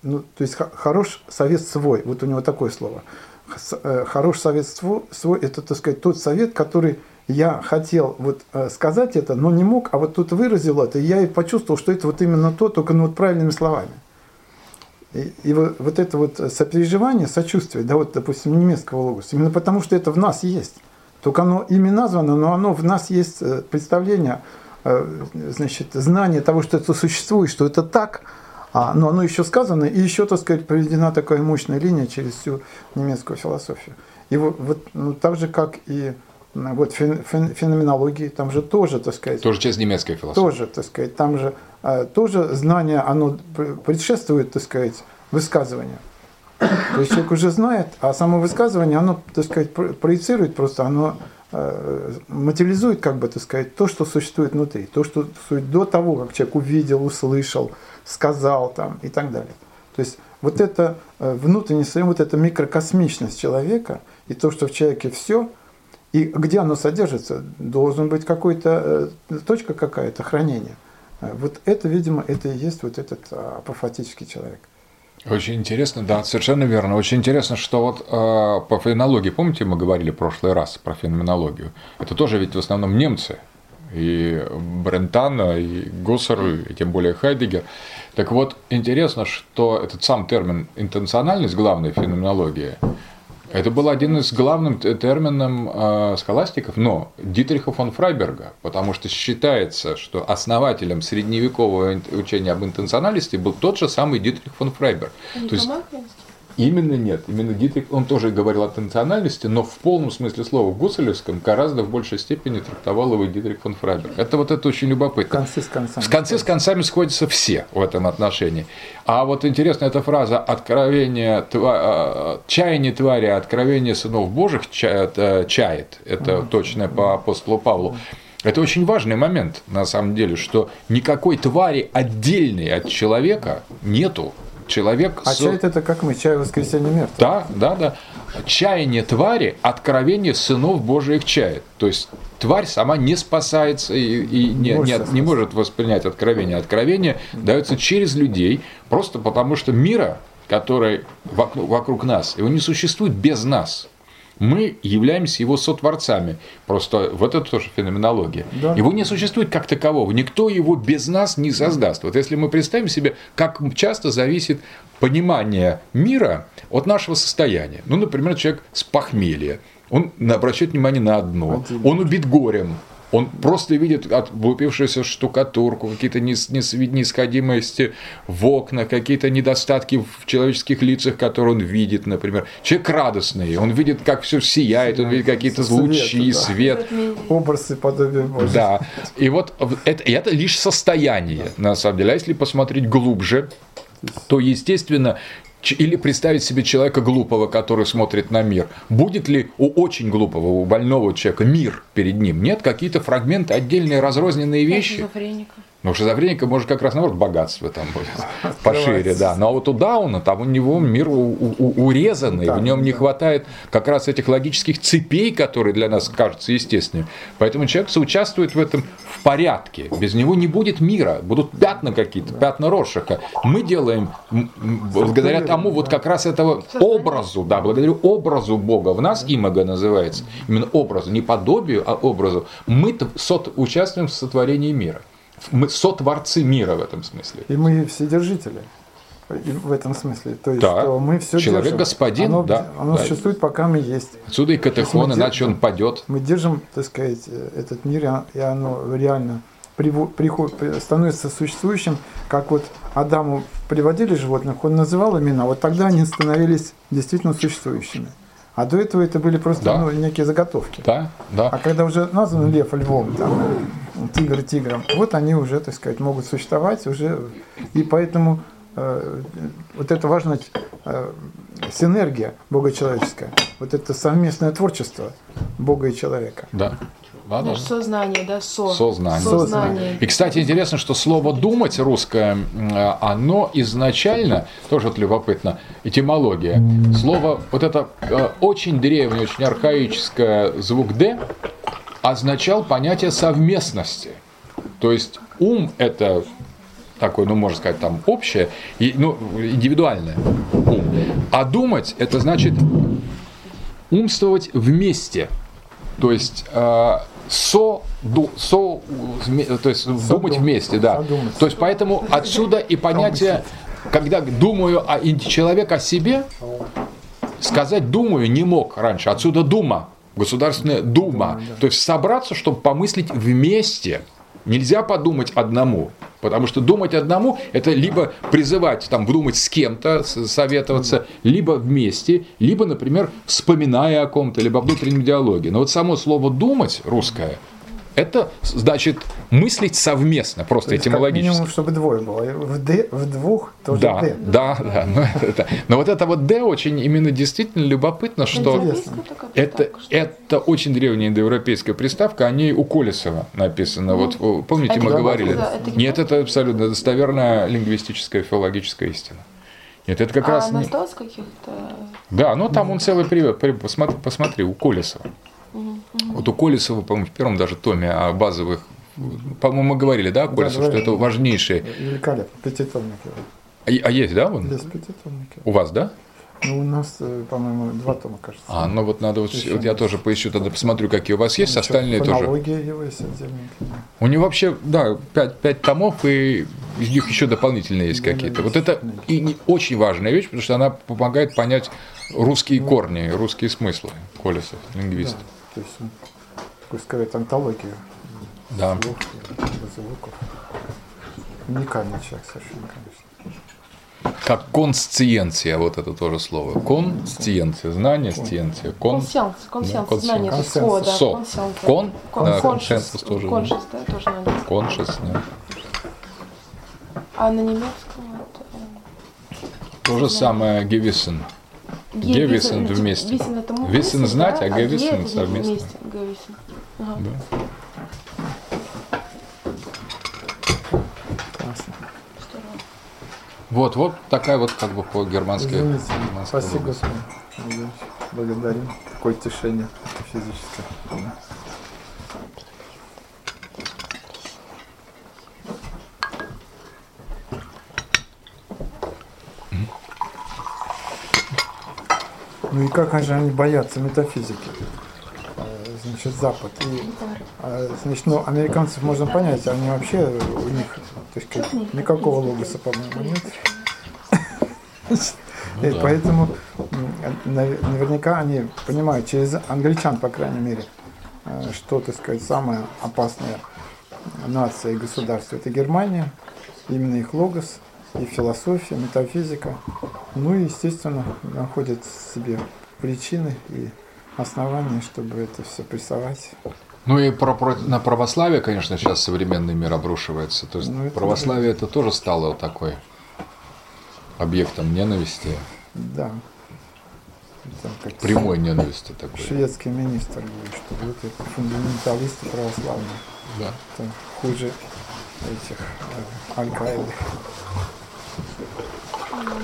ну, то есть хо- хорош совет свой, вот у него такое слово. Э, Хорош совет сво- свой, это, так сказать, тот совет, который я хотел вот э, сказать это, но не мог, а вот тут выразил это, и я и почувствовал, что это вот именно то, только ну, вот правильными словами. И, и вот, вот это вот сопереживание, сочувствие, да, вот, допустим, немецкого логоса, именно потому что это в нас есть. Только оно ими названо, но оно в нас есть э, представление, значит, знание того, что это существует, что это так, а, но оно еще сказано, и еще, так сказать, проведена такая мощная линия через всю немецкую философию. И вот, вот ну, так же, как и вот фен- фен- феноменологии, там же тоже, так сказать, Тоже часть немецкой философии. тоже, так сказать, там же э, тоже знание, оно пр- предшествует, так сказать, высказыванию. То есть человек уже знает, а само высказывание, оно, так сказать, про- проецирует просто, оно э, материализует, как бы, так сказать, то, что существует внутри, то, что существует до того, как человек увидел, услышал, сказал там и так далее. То есть вот это э, внутреннее своем, вот эта микрокосмичность человека и то, что в человеке все, и где оно содержится, должен быть какой-то э, точка какая-то хранения. Э, Вот это, видимо, это и есть вот этот а, апофатический человек. Очень интересно, да, совершенно верно. Очень интересно, что вот э, по феноменологии, помните, мы говорили в прошлый раз про феноменологию? Это тоже ведь в основном немцы. И Брентано, и Гуссер, и тем более Хайдегер. Так вот, интересно, что этот сам термин интенциональность главной феноменологии, это был один из главных терминов э, схоластиков, но Дитриха фон Фрайберга, потому что считается, что основателем средневекового учения об интенциональности был тот же самый Дитрих фон Фрайберг. Не То есть? Именно нет. Именно Дитрих, он тоже говорил о тенциональности, но в полном смысле слова в гусаревском гораздо в большей степени трактовал его Дитрих фон Фрайберг. Это вот это очень любопытно. Концы с концами. В конце с концами сходятся все в этом отношении. А вот интересна эта фраза «откровение, тва- а, чаяние твари, а откровение сынов Божьих это чает». Это точно по апостолу Павлу. Это очень важный момент, на самом деле, что никакой твари отдельной от человека нету. Человек А чай это как мы, чай воскресенья мертвых. да, да, да. Чаяние твари, откровение сынов Божиих чает. То есть тварь сама не спасается и, и не, не, спасаться. не может воспринять откровение. Откровение дается через людей, просто потому что мира, который вокруг, вокруг нас, его не существует без нас. Мы являемся его сотворцами. Просто вот это тоже феноменология. Да. Его не существует как такового. Никто его без нас не создаст. Вот если мы представим себе, как часто зависит понимание мира от нашего состояния. Ну, например, человек с похмелья. Он обращает внимание на одно. Он убит горем. Он просто видит облупившуюся штукатурку, какие-то нес- нес- несходимости в окна, какие-то недостатки в человеческих лицах, которые он видит, например. Человек радостный, он видит, как все сияет, он видит какие-то лучи, да. свет. Образ и подобие Божье. Да. И вот это, и это лишь состояние, на самом деле. А если посмотреть глубже, то, естественно, или представить себе человека глупого, который смотрит на мир. Будет ли у очень глупого, у больного человека мир перед ним? Нет, какие-то фрагменты, отдельные разрозненные вещи. Шизофреника. Ну, у шизофреника, может, как раз наоборот богатство там будет пошире, да. Но вот у Дауна, там у него мир у- у- урезанный, в нем не хватает как раз этих логических цепей, которые для нас кажутся естественными. Поэтому человек соучаствует в этом в порядке. Без него не будет мира, будут пятна какие-то, пятна Роршаха. Мы делаем благодаря тому, вот как раз этого образу, да, благодаря образу Бога, в нас имага называется, именно образу, не подобию, а образу, мы участвуем в сотворении мира. Мы сотворцы мира в этом смысле. И мы вседержители. И в этом смысле. То есть, Да. что мы все Человек господин, оно, да, Оно да. существует, пока мы есть. Отсюда и катехон, иначе он падет. Мы держим, так сказать, э, этот мир, и оно- реально приход- при- становится существующим, как вот Адаму приводили животных, он называл имена, вот тогда они становились действительно существующими. А до этого это были просто Да. ну, некие заготовки. Да, А да. когда уже назван лев львом, там, тигр тигром, вот они уже, так сказать, могут существовать уже. И поэтому э, вот это важно э, синергия богочеловеческая, вот это совместное творчество Бога и человека. Да. Да. Наше сознание, да, со. Сознание. Сознание. И, кстати, интересно, что слово «думать» русское, м, оно изначально, тоже вот любопытно, этимология. Слово, вот это э, очень древнее, очень архаическое звук «д» означал понятие совместности. То есть ум – это такое, ну, можно сказать, там общее, и, ну, индивидуальное ум. А думать – это значит умствовать вместе. То есть э, со, ду, со, то есть думать вместе, да. Содумать. То есть поэтому отсюда и понятие, когда думаю о человек о себе, сказать думаю не мог раньше. Отсюда дума, государственная дума. То есть собраться, чтобы помыслить вместе. Нельзя подумать одному. Потому что думать одному – это либо призывать, там, думать с кем-то, советоваться, либо вместе, либо, например, вспоминая о ком-то, либо о внутреннем диалоге. Но вот само слово «думать» русское – это значит мыслить совместно, просто То есть, как этимологически. минимум, чтобы двое было. В, «д», в двух тоже Да, «д». да, да. Но, это- но вот это вот «д» очень именно действительно любопытно, что это, это очень древняя индоевропейская приставка, о ней у Колесова написано. Вот э, помните, мы говорили? это Нет, это абсолютно достоверная лингвистическая филологическая истина. Нет, это как а раз... она не- каких-то... Да, ну там он целый привет. При- Посмотри, посмотри, у Колесова. Вот у Колесова, по-моему, в первом даже томе о базовых, по-моему, мы говорили, да, Колесов, что говорили. это важнейшее. Великолепно. Пятитомники. А, а есть, да, он? Есть пятитомники. У вас, да? Ну, у нас, э, по-моему, два тома, кажется. А, ну вот надо вот, Еще вот я тоже поищу, тогда посмотрю, какие у вас есть, Еще остальные тоже. его есть отдельная книга. У него вообще, да, пять, пять томов, и из них еще дополнительные есть Да, какие-то. да, Вот это и не- очень важная вещь, потому что она помогает понять русские Ну. корни, русские смыслы. Колесов, лингвист. Да, то есть, он, такой сказать, антология Да. слов и звуков. Уникальный человек совершенно, конечно. Как консциенция, вот это тоже слово. Консциенция, знание, сциенция. Кон... Консенс, консенс, консенс. знание, это Консенсус. со, да, Со. консенс. Кон, да, консенсус тоже. коншес, да, тоже на английском. Коншес, да. А на немецком это... То же самое Гевисен. Ге- Гевисен висен- вместе. Висен это мы- Висен висен, знать, да, а гевисен ге это совместно. вместе, гевисен. Ага. Да. Классно. Вот, вот такая вот как бы по германской. Извините, германской спасибо, Ильич. Благодарим. Такое тишение физическое. Ну и как же они боятся метафизики? Э, Значит, Запад. И, э, значит, ну, американцев можно понять, они вообще, у них то есть, как, никакого логоса, по-моему, нет. Ну И да. поэтому наверняка они понимают, через англичан, по крайней мере, э, что, так сказать, самая опасная нация и государство. Это Германия, именно их логос, и философия, метафизика. Ну и, естественно, находят себе причины и основания, чтобы это все прессовать. Ну и про, про- на православие, конечно, сейчас современный мир обрушивается. То есть Ну, это православие это тоже стало такой объектом ненависти, Да. Как прямой ненависти такой. Шведский министр говорит, что вот это фундаменталисты православные. Да. Это хуже этих э, Аль-Каиды.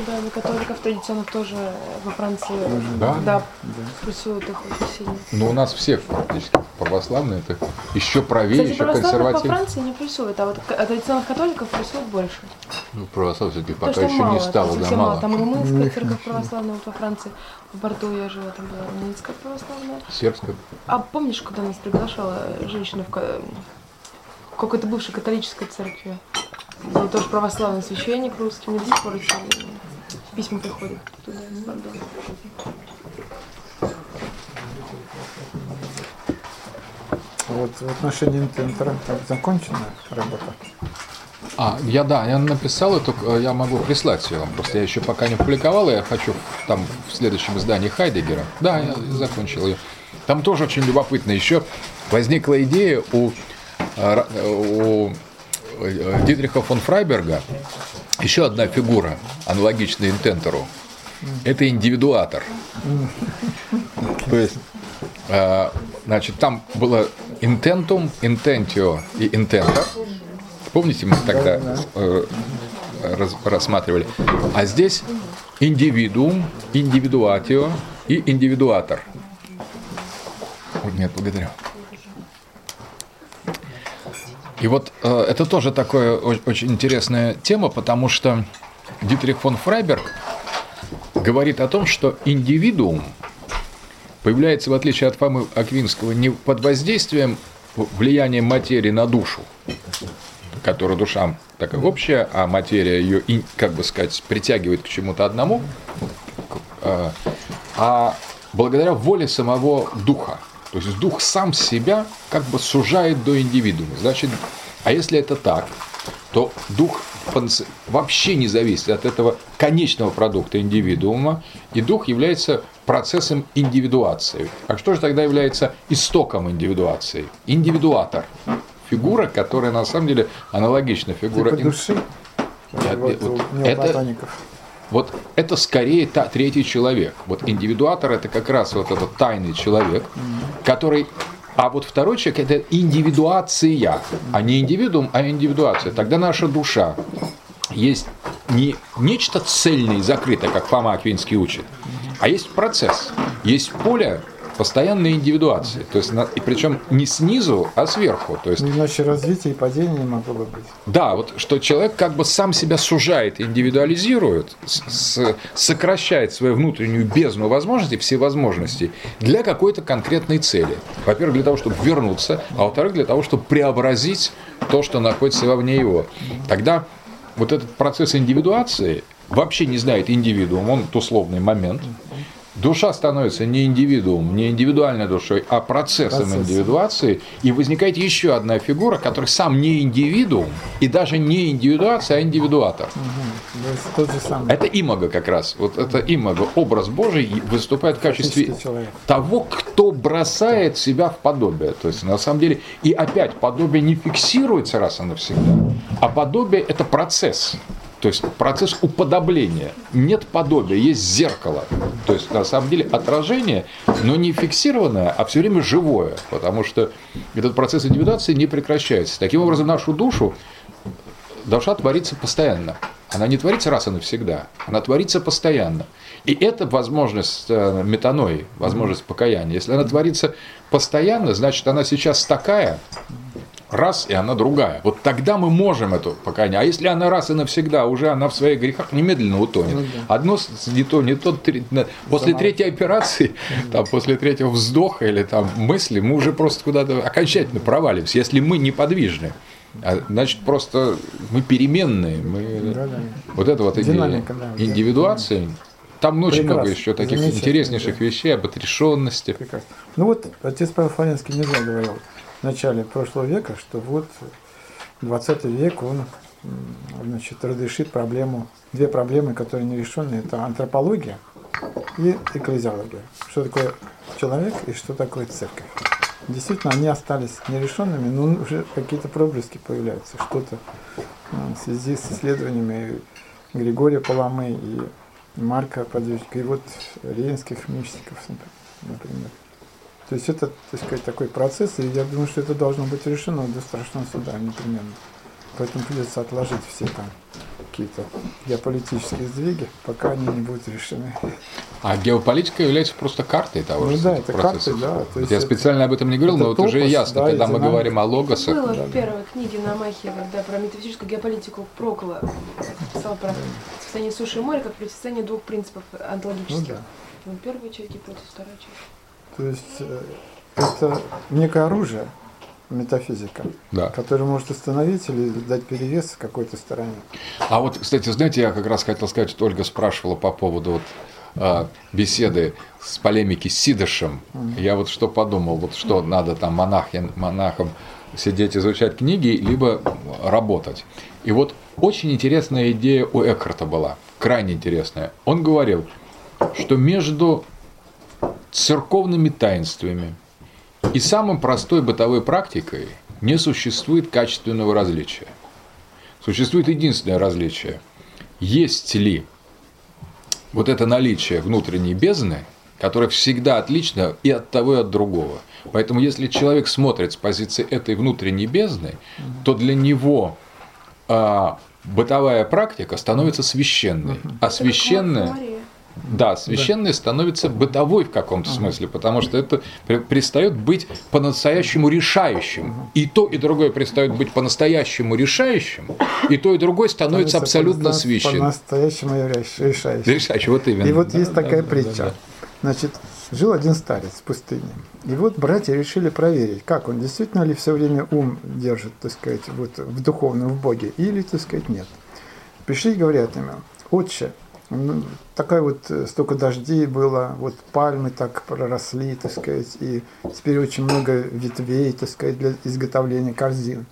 Да, на католиков традиционных тоже во Франции Да? да, Да. прессуют их очень сильно. Ну у нас все практически православные, это еще правее, Кстати, еще консервативнее. Франции не прессуют, а вот традиционных католиков прессуют больше. Ну, православие все-таки пока что еще мало, не стало, да, совсем мало. Там румынская церковь православная вот во Франции, в Бордо я жила, там была румынская православная. Сербская. А помнишь, когда нас приглашала женщина в какой-то бывшей католической церкви? Был тоже православный священник русский, мне до сих пор эти письма приходят туда, из Бордо. Вот в отношении интернета закончена работа. А, я да, я написал эту, э, я могу прислать ее вам. Просто я еще пока не публиковал, я хочу там в следующем издании Хайдегера. Да, я закончил ее. Там тоже очень любопытно. Еще возникла идея у, э, э, у Дитриха фон Фрайберга еще одна фигура, аналогичная интентору. Это индивидуатор. То есть, э, значит, там было интентум, интентио и интентор. Помните, мы тогда э, рассматривали. А здесь индивидуум, индивидуатио и индивидуатор. Нет, благодарю. И вот э, это тоже такая очень интересная тема, потому что Дитрих фон Фрайберг говорит о том, что индивидуум появляется, в отличие от Фомы Аквинского, не под воздействием влияния материи на душу, которая душа такая общая, а материя ее, как бы сказать, притягивает к чему-то одному, а, а благодаря воле самого духа. То есть дух сам себя как бы сужает до индивидуума. Значит, а если это так, то дух вообще не зависит от этого конечного продукта индивидуума, и дух является процессом индивидуации. А что же тогда является истоком индивидуации? Индивидуатор. Фигура, которая на самом деле аналогична фигуре Типа души. Нет, вот вот это-. Вот это скорее та, третий человек. Вот индивидуатор это как раз вот этот тайный человек, который. А вот второй человек это индивидуация, а не индивидуум, а индивидуация. Тогда наша душа есть не нечто цельное и закрытое, как Фома Аквинский учит, а есть процесс, есть поле постоянной индивидуации. То есть, и причем не снизу, а сверху. То есть, Иначе развитие и падение не могло бы быть. да, вот что человек как бы сам себя сужает, индивидуализирует, с- сокращает свою внутреннюю бездну возможностей, всевозможностей для какой-то конкретной цели. Во-первых, для того, чтобы вернуться, а во-вторых, для того, чтобы преобразить то, что находится вовне его. Тогда вот этот процесс индивидуации вообще не знает индивидуум, он условный момент. Душа становится не индивидуум, не индивидуальной душой, а процессом Процессом. индивидуации, и возникает еще одна фигура, которая сам не индивидуум, и даже не индивидуация, а индивидуатор. Же самый Это имага как раз. Вот это имага, образ Божий, выступает в качестве того, кто бросает себя в подобие. То есть, на самом деле, и опять, подобие не фиксируется раз и навсегда, а подобие – это процесс. То есть процесс уподобления. Нет подобия, есть зеркало. То есть, на самом деле, отражение, но не фиксированное, а все время живое. Потому что этот процесс индивидуации не прекращается. Таким образом, нашу душу душа творится постоянно. Она не творится раз и навсегда, она творится постоянно. И это возможность э, метанои, возможность покаяния. Если она творится постоянно, значит, она сейчас такая, раз, и она другая. Вот тогда мы можем эту покаяние. А если она раз и навсегда, уже она в своих грехах немедленно утонет. Одно с- не то, не то, три- после третьей операции, там, после третьего вздоха или там мысли, мы уже просто куда-то окончательно провалимся, если мы неподвижны. А, значит, просто мы переменные. Мы... Да, да. Вот это вот идея Динамика, да. индивидуации. Там очень много еще таких интереснейших да. вещей об отрешенности. Прекрасно. Ну вот отец Павел Флоренский не зря говорил начале прошлого века, что вот 20 век он значит, разрешит проблему, две проблемы, которые не решены. Это антропология и экклезиология. Что такое человек и что такое церковь. Действительно, они остались нерешенными, но уже какие-то проблески появляются. Что-то в связи с исследованиями Григория Паламы и Марка Подвижника, и вот рейнских мистиков, например. То есть это, так сказать, такой процесс, и я думаю, что это должно быть решено до страшного суда непременно. Поэтому придется отложить все там какие-то геополитические сдвиги, пока они не будут решены. А геополитика является просто картой того Ну же да, это процессов. карты, да, то есть Я это- специально об этом не говорил, это но вот уже топос, ясно, да, когда мы динамика. говорим о логосах. Было да, в первой книге на Махе, когда про метафизическую геополитику Прокола писал про сочетание суши и моря как противостояние двух принципов Ну онтологических. да. Ну, первая часть гипотез, вторая часть. То есть э, это некое оружие, метафизика, Да. которое может остановить или дать перевес какой-то стороне. А вот, кстати, знаете, я как раз хотел сказать, что Ольга спрашивала по поводу вот, а, беседы с полемики с Сидышем. Я вот что подумал, вот что надо там монахи- монахам сидеть изучать книги, либо работать. И вот очень интересная идея у Экхарта была, крайне интересная. Он говорил, что между церковными таинствами и самой простой бытовой практикой не существует качественного различия. Существует единственное различие. Есть ли вот это наличие внутренней бездны, которая всегда отлична и от того, и от другого. Поэтому если человек смотрит с позиции этой внутренней бездны, то для него а, бытовая практика становится священной. А священная... Да, священное становится бытовой в каком-то смысле, потому что это перестает быть по-настоящему решающим. И то, и другое перестает быть по-настоящему решающим, и то, и другое становится абсолютно по- священным. По-настоящему реш- решающим. Решающим, вот именно. И вот Да, есть да, такая да, притча. да, да. Значит, жил один старец в пустыне. И вот братья решили проверить, как он действительно ли все время ум держит, так сказать, вот в духовном, в Боге, или, так сказать, нет. Пришли и говорят ему, отче, ну, такая вот э, столько дождей было, вот пальмы так проросли, так сказать, и теперь очень много ветвей, так сказать, для изготовления корзин.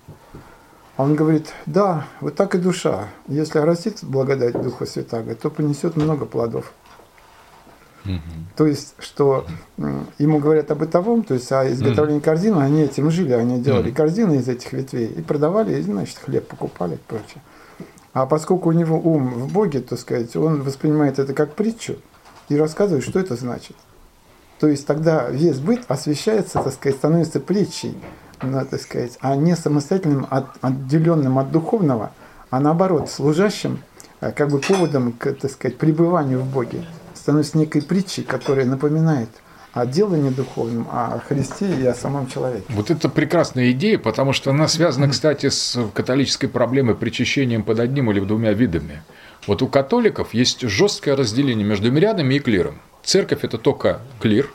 Он говорит, да, вот так и душа. Если растит благодать Духа Святаго, то понесет много плодов. То есть, что ему говорят о бытовом, то есть о изготовлении корзины, они этим жили, они делали Мгм. корзины из этих ветвей и продавали, и, значит, хлеб покупали и прочее. А поскольку у него ум в Боге, так сказать, он воспринимает это как притчу и рассказывает, что это значит. То есть тогда весь быт освещается, так сказать, становится притчей, ну, так сказать, а не самостоятельным, от- отделенным от духовного, а наоборот, служащим а, как бы поводом к, так сказать, пребыванию в Боге, становится некой притчей, которая напоминает о делании духовном, о Христе и о самом человеке. Вот это прекрасная идея, потому что она связана, кстати, с католической проблемой причащением под одним или двумя видами. Вот у католиков есть жесткое разделение между мирянами и клиром. Церковь – это только клир,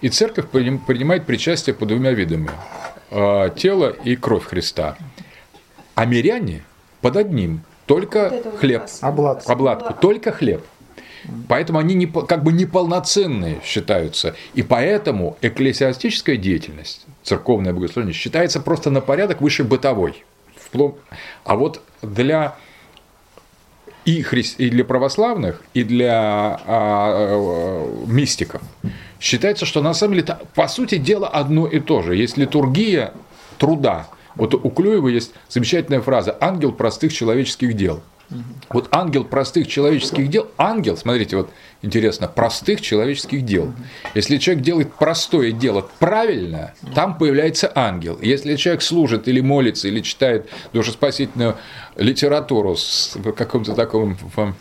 и церковь принимает причастие под двумя видами – тело и кровь Христа. А миряне под одним – только хлеб. Обладку. Обладку, только хлеб. Поэтому они не, как бы неполноценные считаются. И поэтому экклесиастическая деятельность, церковное богослужение, считается просто на порядок выше бытовой. А вот для и, хри... и для православных, и для а, а, мистиков считается, что на самом деле по сути дела, одно и то же. Есть литургия труда. Вот у Клюева есть замечательная фраза «ангел простых человеческих дел». Вот ангел простых человеческих дел, ангел, смотрите, вот интересно, простых человеческих дел. Если человек делает простое дело правильно, там появляется ангел. Если человек служит или молится, или читает душеспасительную литературу с каком-то таком в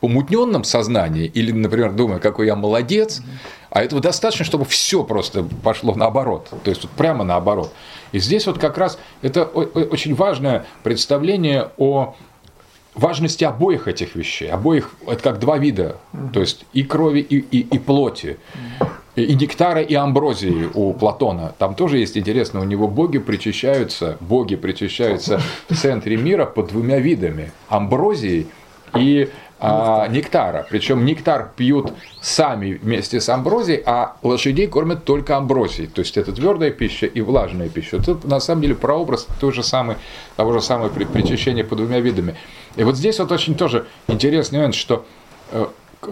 помутненном сознании, или, например, думая, какой я молодец, а этого достаточно, чтобы все просто пошло наоборот, то есть вот прямо наоборот. И здесь вот как раз это очень важное представление о важности обоих этих вещей, обоих, это как два вида, то есть и крови, и, и, и плоти, и нектара, и амброзии у Платона. Там тоже есть интересно, у него боги причащаются, боги причащаются в центре мира под двумя видами – амброзией и а, нектара. Причем нектар пьют сами вместе с амброзией, а лошадей кормят только амброзией. То есть это твердая пища и влажная пища. Тут на самом деле прообраз той же самой, того же самого причащения по двумя видами. И вот здесь вот очень тоже интересный момент, что э,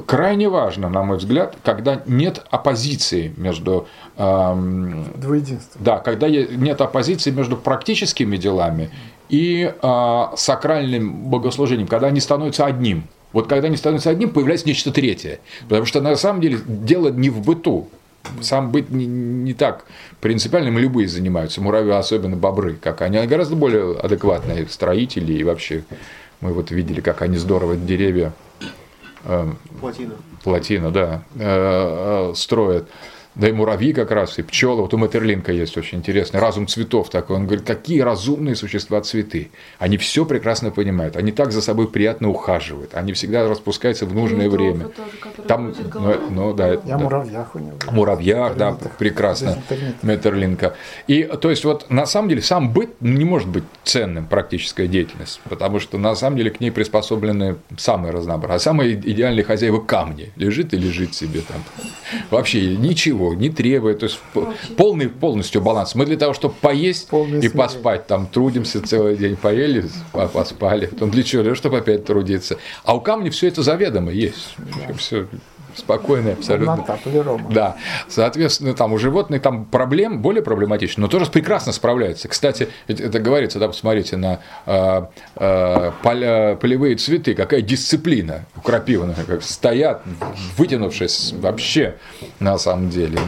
крайне важно, на мой взгляд, когда нет оппозиции между... Эм, Двуединство. Да, когда нет оппозиции между практическими делами и э, сакральным богослужением, когда они становятся одним. Вот когда они становятся одним, появляется нечто третье. Потому что на самом деле дело не в быту. Сам быть не, не так принципиальным любые занимаются, муравьи, особенно бобры, как они, они гораздо более адекватные строители и вообще мы вот видели, как они здорово деревья э, плотина, плотина да, э, э, строят. Да и муравьи как раз, и пчелы. Вот у Матерлинка есть очень интересный разум цветов такой. Он говорит, какие разумные существа цветы. Они все прекрасно понимают. Они так за собой приятно ухаживают. Они всегда распускаются в нужное Литовка время. Тоже, Там, ну, ну, да, Я да. муравьях у него. Муравьях, да, прекрасно. Метерлинка. И то есть вот на самом деле сам быт не может быть ценным практическая деятельность, потому что на самом деле к ней приспособлены самые разнообразные. А самые идеальные хозяева камни. Лежит и лежит себе там. Вообще ничего ничего не требует, то есть полный полностью баланс. Мы для того, чтобы поесть Полный и смерть. поспать, там трудимся целый день, поели, поспали, потом для чего? Чтобы опять трудиться. А у камня все это заведомо есть. Все спокойная абсолютно. Да. Соответственно, там у животных там проблем более проблематично, но тоже прекрасно справляются. Кстати, это говорится, да, посмотрите на э, э, поля, полевые цветы, какая дисциплина у крапивы, как стоят, вытянувшись вообще на самом деле.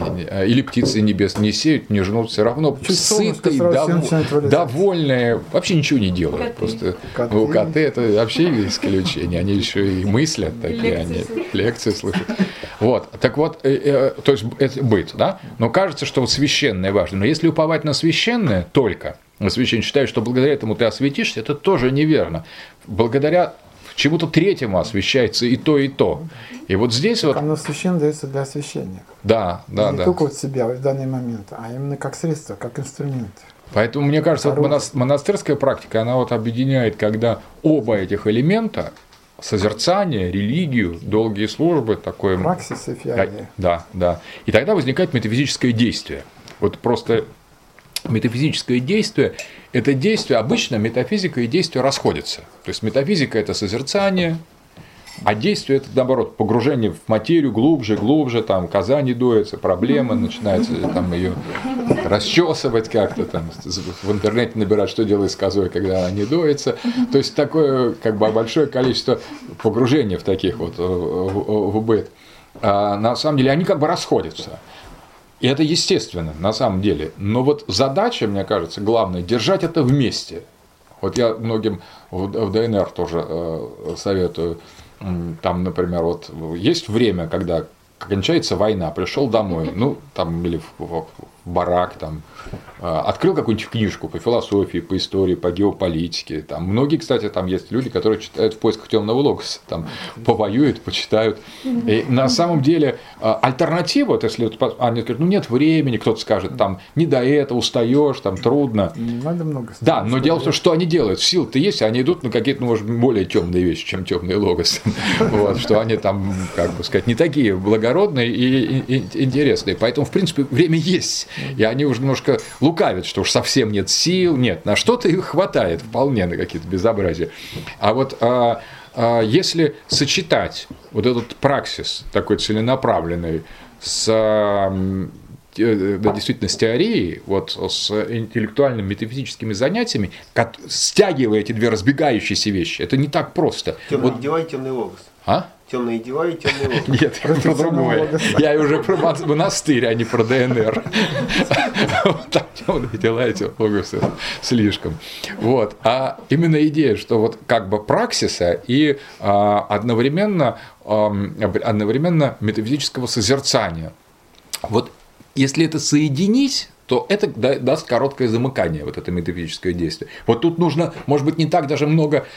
Или птицы небес не сеют, не жнут, все равно Чуть сытые, дов... довольные, вообще ничего не делают. Просто коты. у коты это вообще исключение, они еще и мыслят такие, они лекции слышат. Вот, так вот, э, э, то есть это быт, да? Но кажется, что священное важно. Но если уповать на священное только, священник считает, что благодаря этому ты осветишься, это тоже неверно. Благодаря чему-то третьему освещается и то, и то. И вот здесь так вот... Оно священно дается для освящения. Да, да, не да. Не только вот себя в данный момент, а именно как средство, как инструмент. Поэтому, мне кажется, вот монастырская практика, она вот объединяет, когда оба этих элемента созерцание, религию, долгие службы, такое... Праксис и. Да, да. И тогда возникает метафизическое действие. Вот просто метафизическое действие – это действие, обычно метафизика и действие расходятся. То есть метафизика – это созерцание, а действие это, наоборот, погружение в материю глубже, глубже, там, коза не дуется, проблема, начинается там ее расчесывать как-то, там, в интернете набирать, что делать с козой, когда она не дуется. То есть такое как бы большое количество погружения в таких вот в, в быт. А на самом деле они как бы расходятся. И это естественно, на самом деле. Но вот задача, мне кажется, главная – держать это вместе – Вот я многим в в ДНР тоже э, советую. Там, например, вот есть время, когда кончается война, пришел домой, ну, там, или в, в- в барак, там, открыл какую-нибудь книжку по философии, по истории, по геополитике. Там многие, кстати, там есть люди, которые читают в поисках темного логоса, там повоюют, почитают. И на самом деле э, альтернатива, вот если по- они скажут, ну нет времени, кто-то скажет, там не до этого, устаешь, там трудно. Надо много Да, но дело в том, что они делают. Сил-то есть, а они идут на какие-то, ну, может, более темные вещи, чем темный логос. Вот, что они там, как бы сказать, не такие благородные и интересные. Поэтому, в принципе, время есть. И они уже немножко лукавят, что уж совсем нет сил. Нет, на что-то их хватает вполне на какие-то безобразия. А вот а, а, если сочетать вот этот праксис такой целенаправленный с те- да, действительно с теорией, вот с интеллектуальными метафизическими занятиями, стягивая эти две разбегающиеся вещи, это не так просто. Темные Вот- дела и темный логос. а? Темные дела и темный логос. Нет, про другое. логоса. Я уже про мон- монастырь, а не про ДНР. Вот так темные дела эти логосы слишком. Вот. А именно идея, что вот как бы праксиса и а, одновременно, одновременно метафизического созерцания. Вот если это соединить, то это да- даст короткое замыкание, вот это метафизическое действие. Вот тут нужно, может быть, не так даже много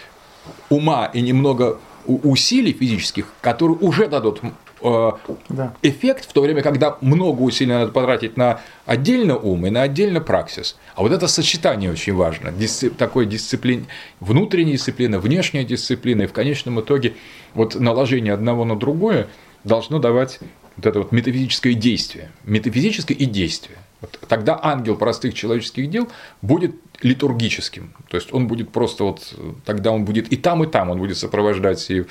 ума и немного усилий физических, которые уже дадут э, Да. эффект, в то время, когда много усилий надо потратить на отдельно ум и на отдельно праксис. А вот это сочетание очень важно. Дисци- такой дисциплин... внутренняя дисциплина, внешняя дисциплина, и в конечном итоге вот наложение одного на другое должно давать вот это вот метафизическое действие. Метафизическое и действие. Вот тогда ангел простых человеческих дел будет литургическим. То есть он будет просто вот, тогда он будет и там, и там, он будет сопровождать и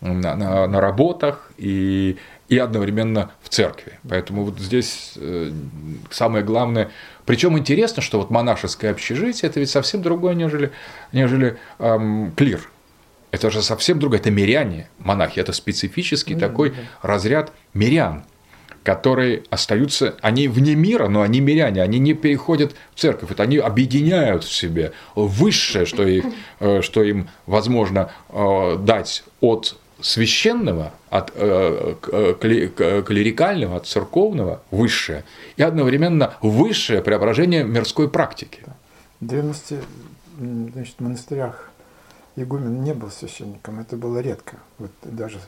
на, на- на работах, и, и одновременно в церкви. Поэтому вот здесь э, самое главное. Причем интересно, что вот монашеское общежитие это ведь совсем другое, нежели, нежели эм, клир. Это же совсем другое, это миряне, монахи, это специфический такой разряд мирян, которые остаются, они вне мира, но они миряне, они не переходят в церковь, это они объединяют в себе высшее, что, их, э, что им возможно э, дать от священного, от э, клерикального, от церковного, высшее, и одновременно высшее преображение мирской практики. В древности м, значит, в монастырях игумен не был священником, это было редко. Вот даже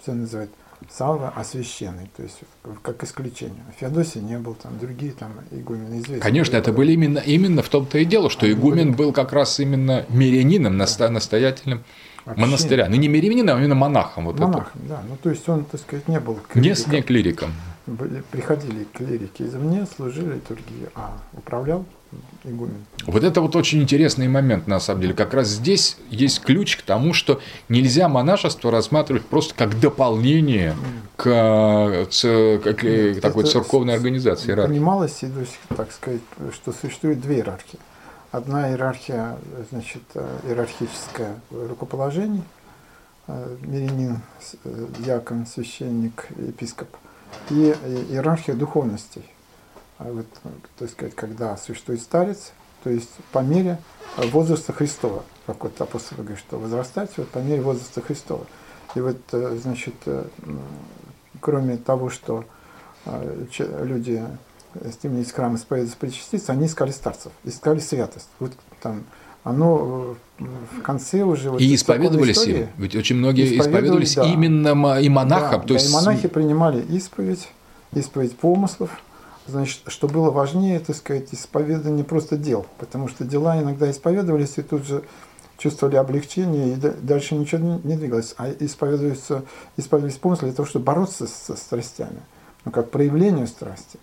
все называют Савва освященный, то есть как исключение. Феодосий не был, там другие там игумены известны. Конечно, это были именно, именно в том-то и дело, что Они игумен были- был как раз именно мирянином, наста- настоятелем Вообще монастыря. Ну, не мирянином, а именно монахом. Вот Монахом, да. Ну, то есть он, так сказать, не был это. Не, с- клириком. не клириком. Были- Приходили клирики извне, служили литургии, а управлял игумен. Вот это вот очень интересный момент, на самом деле. Как раз здесь есть ключ к тому, что нельзя монашество рассматривать просто как дополнение к, ц- к- к такой Это церковной организации. Понималось, так сказать, что существует две иерархии. Одна иерархия, значит, э, иерархическая рукоположений, э, мирянин, с- э, священник, епископ, и иерархия духовностей. А вот, так сказать, когда существует старец, то есть по мере э, возраста Христова, как вот апостол говорит, что возрастать вот по мере возраста Христова. И вот, э, значит, э, кроме того, что люди стремились в храм исповедоваться, причаститься, они искали старцев, искали святость. Вот там оно в конце уже... вот И исповедовались церковной им. истории- Ведь очень многие Исповедовались, исповедовались да. именно и монахам. да, то да, есть и монахи принимали исповедь, исповедь помыслов. Значит, что было важнее, так сказать, исповедание просто дел, потому что дела иногда исповедовались и тут же чувствовали облегчение, и да- дальше ничего не, двигалось. А исповедуются, исповедовались помыслы для того, чтобы бороться со страстями, ну, как проявлению страсти.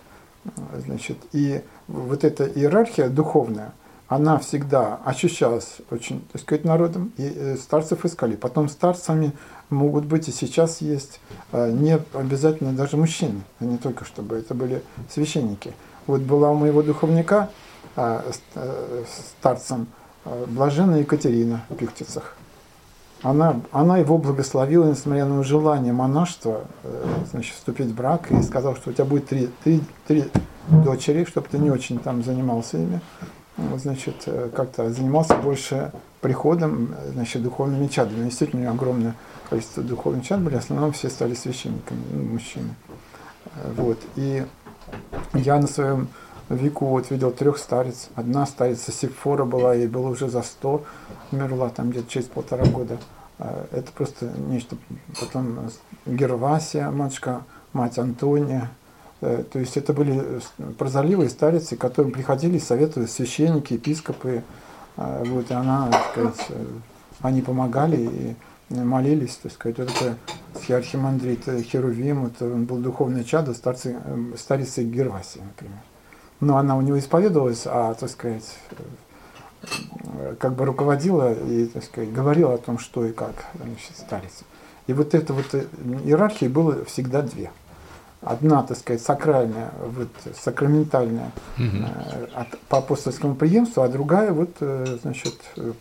Значит, и вот эта иерархия духовная, она всегда ощущалась очень, так сказать, народом, и э, старцев искали. Потом старцами могут быть и сейчас есть э, не обязательно даже мужчины, а не только чтобы это были священники. Вот была у моего духовника ст- э, старцем э, блаженная Екатерина в Пиктицах. Она, она его благословила, несмотря на желание монашества, э, значит, вступить в брак, и сказал, что у тебя будет три, три, три дочери, чтобы ты не очень там занимался ими. значит, э, как-то занимался больше приходом, значит, духовными чадами. Действительно, у него огромное количество духовных чад были, в основном все стали священниками, ну, мужчины. Э, Вот. И я на своем веку вот видел трех старец. Одна старица Сифора была, ей было уже за сто, умерла там где-то через полтора года. А Это просто нечто. Потом Гервасия, матушка, мать Антония. Э, То есть это были э, прозорливые старицы, к которым приходили советовали священники, епископы. А, Вот, и она, так сказать, э, они помогали и молились, так сказать, вот это архимандрит Херувим, это он был духовное чадо старцы, э, старицы Гервасии, например. Но она у него исповедовалась, а, так сказать, э, как бы руководила и, так сказать, говорила о том, что и как значит, старец. И вот эта вот э, иерархии было всегда две. Одна, так сказать, сакральная, вот, сакраментальная э, от, по апостольскому преемству, а другая, вот, э, значит, э,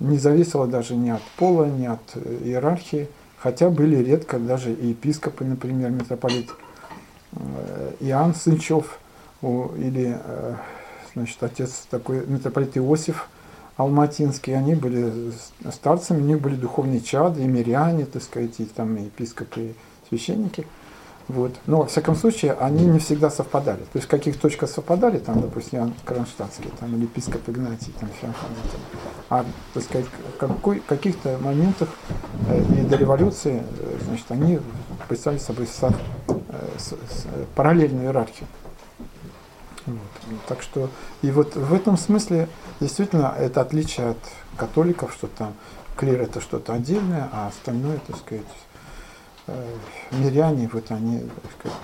не зависела даже ни от пола, ни от э, иерархии, хотя были редко даже и епископы, например, митрополит э, Иоанн Сынчев или э, значит, отец такой митрополит Иосиф Алматинский, они были старцами, у них были духовные чады, и миряне, так сказать, и там епископы, и священники. Вот. Но, во всяком случае, они не всегда совпадали. То есть в каких точках совпадали, там, допустим, Иоанн Кронштадтский, там, или епископ Игнатий, там, Феофан, а, так сказать, какой, каких-то моментах э, и до революции, э, значит, они представили собой со- э, с- с- параллельную иерархию. Вот. Так что, и вот в этом смысле действительно это отличие от католиков, что там клир это что-то отдельное, а остальное, так сказать, миряне, вот они, сказать,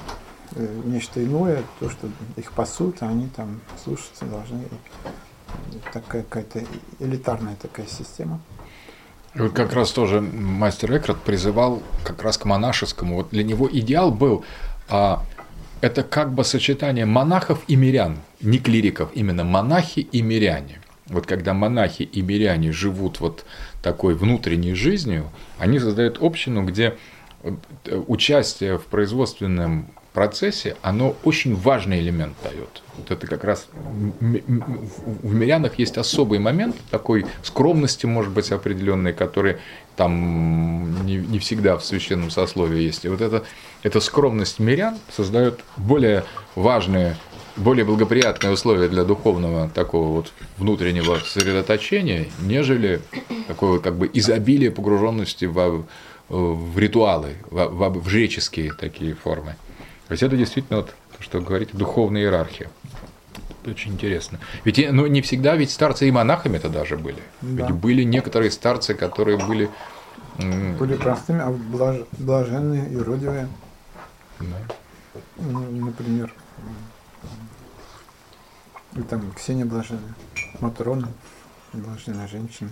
э, нечто иное, то, что их пасут, а они там слушаться должны. Такая какая-то элитарная такая система. Вот как раз тоже мастер Экрат призывал как раз к монашескому. Вот для него идеал был, а, это как бы сочетание монахов и мирян, не клириков, именно монахи и миряне. Вот когда монахи и миряне живут вот такой внутренней жизнью, они создают общину, где э, участие в производственном процессе, оно очень важный элемент дает. Вот это как раз в мирянах есть особый момент такой скромности, может быть, определенной, который там не, не всегда в священном сословии есть. И вот это, эта скромность мирян создает более важные, более благоприятные условия для духовного такого вот внутреннего сосредоточения, нежели такое как бы изобилие погруженности во, в ритуалы, в, в, в жреческие такие формы. То есть это действительно, вот, то, что говорите, духовная иерархия. Это очень интересно. Ведь и- ну, не всегда ведь старцы и монахами-то даже были. Да. Ведь были некоторые старцы, которые были... Были простыми, а блаж- блаженные, иродивые, да. ну, например, и там Ксения блаженная, Матрона, блаженная женщина,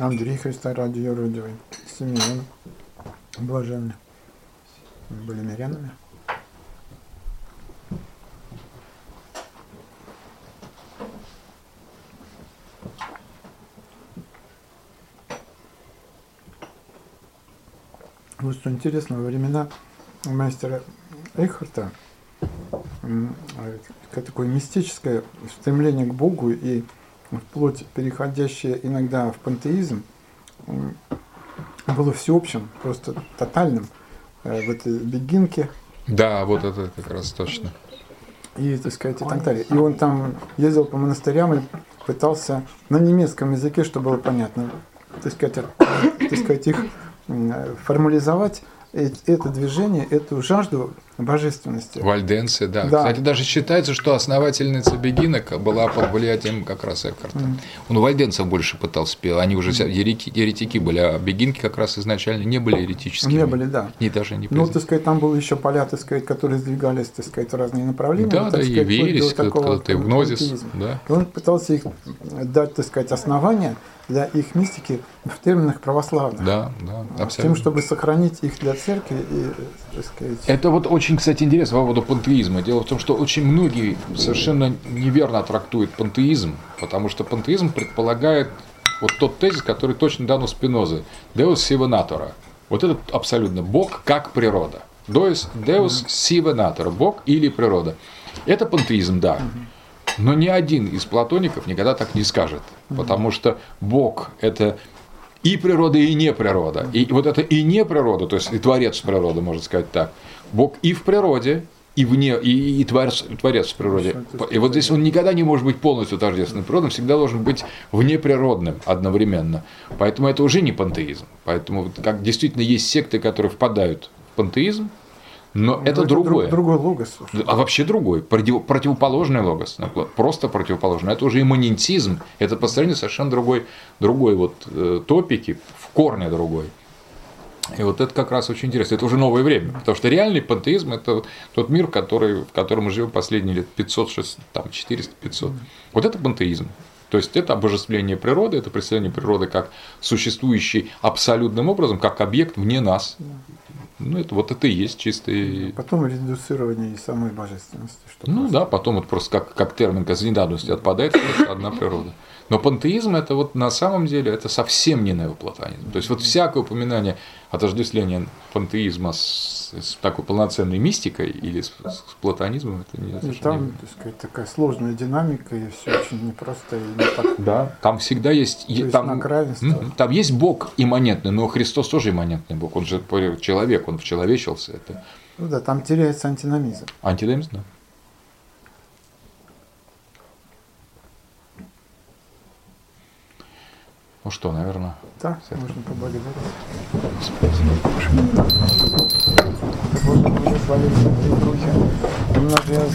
Андрей Христа ради юродивый, Симеон блаженный, были мирянами. Вот что интересно, во времена мастера Эйхарта а, такое мистическое стремление к Богу и вплоть переходящее иногда в пантеизм было всеобщим, просто тотальным э, в этой бегинке да, вот это как раз точно. и, так сказать, и так далее. И он там ездил по монастырям и пытался на немецком языке, чтобы было понятно, так сказать, так сказать их м, формализовать э- это движение, эту жажду божественности. Вальденция, да. Да. Кстати, даже считается, что основательница Бегинок была под влиянием как раз Эккарта. Он у вальденцев больше пытался петь. Они уже вся- ерети- еретики были, а Бегинки как раз изначально не были еретическими. Не были, да. И даже не Ну, признаны. так сказать, там было еще поля, так сказать, которые сдвигались, так сказать, в разные направления. Да, вот, да, и сказать, до верились, когда-то и в гнозис, да. И он пытался их дать, так сказать, основания для их мистики в терминах православных. Да, да, С абсолютно. тем, чтобы сохранить их для церкви и, так сказать, Это вот очень, кстати, интересно по поводу пантеизма. Дело в том, что очень многие совершенно неверно трактуют пантеизм, потому что пантеизм предполагает вот тот тезис, который точно дан у Спинозы. Deus sive natura. Вот это абсолютно Бог как природа. Deus, Deus sive natura. Бог или природа. Это пантеизм, да. Но ни один из платоников никогда так не скажет, потому что Бог – это и природа, и не природа. И вот это и не природа, то есть и творец природы, можно сказать так. Бог и в природе, и вне, и, и творец, творец в природе. И вот здесь он никогда не может быть полностью тождественным природным, всегда должен быть внеприродным одновременно. Поэтому это уже не пантеизм. Поэтому как действительно есть секты, которые впадают в пантеизм, но ну, это, это другое. Другой логос. А вообще другой, против, противоположный логос, просто противоположный. Это уже имманентизм, это построение совершенно другой, другой вот э, топики, в корне другой. И вот это как раз очень интересно. Это уже новое время. Потому что реальный пантеизм – это тот мир, который, в котором мы живем последние лет 500, 600, там, 400, 500. Вот это пантеизм. То есть это обожествление природы, это представление природы как существующей абсолютным образом, как объект вне нас. Ну, это вот это и есть чистый... Потом редуцирование и самой божественности. Что ну просто... да, потом это просто как, как термин казнедавности отпадает, просто одна природа. Но пантеизм это вот на самом деле это совсем не неоплатонизм. То есть вот всякое упоминание отождествления пантеизма с, с такой полноценной мистикой или с, с платонизмом это не И там так сказать, такая сложная динамика и все очень непросто и не так. Да, там всегда есть, То там, есть там есть Бог имманентный, но Христос тоже имманентный Бог, он же человек, он вчеловечился. Это... Ну да, там теряется антиномизм. Антиномизм, да. Ну что, наверное. Да, можно поблагодарить. Спасибо. Боже, благословен, Духа, умножая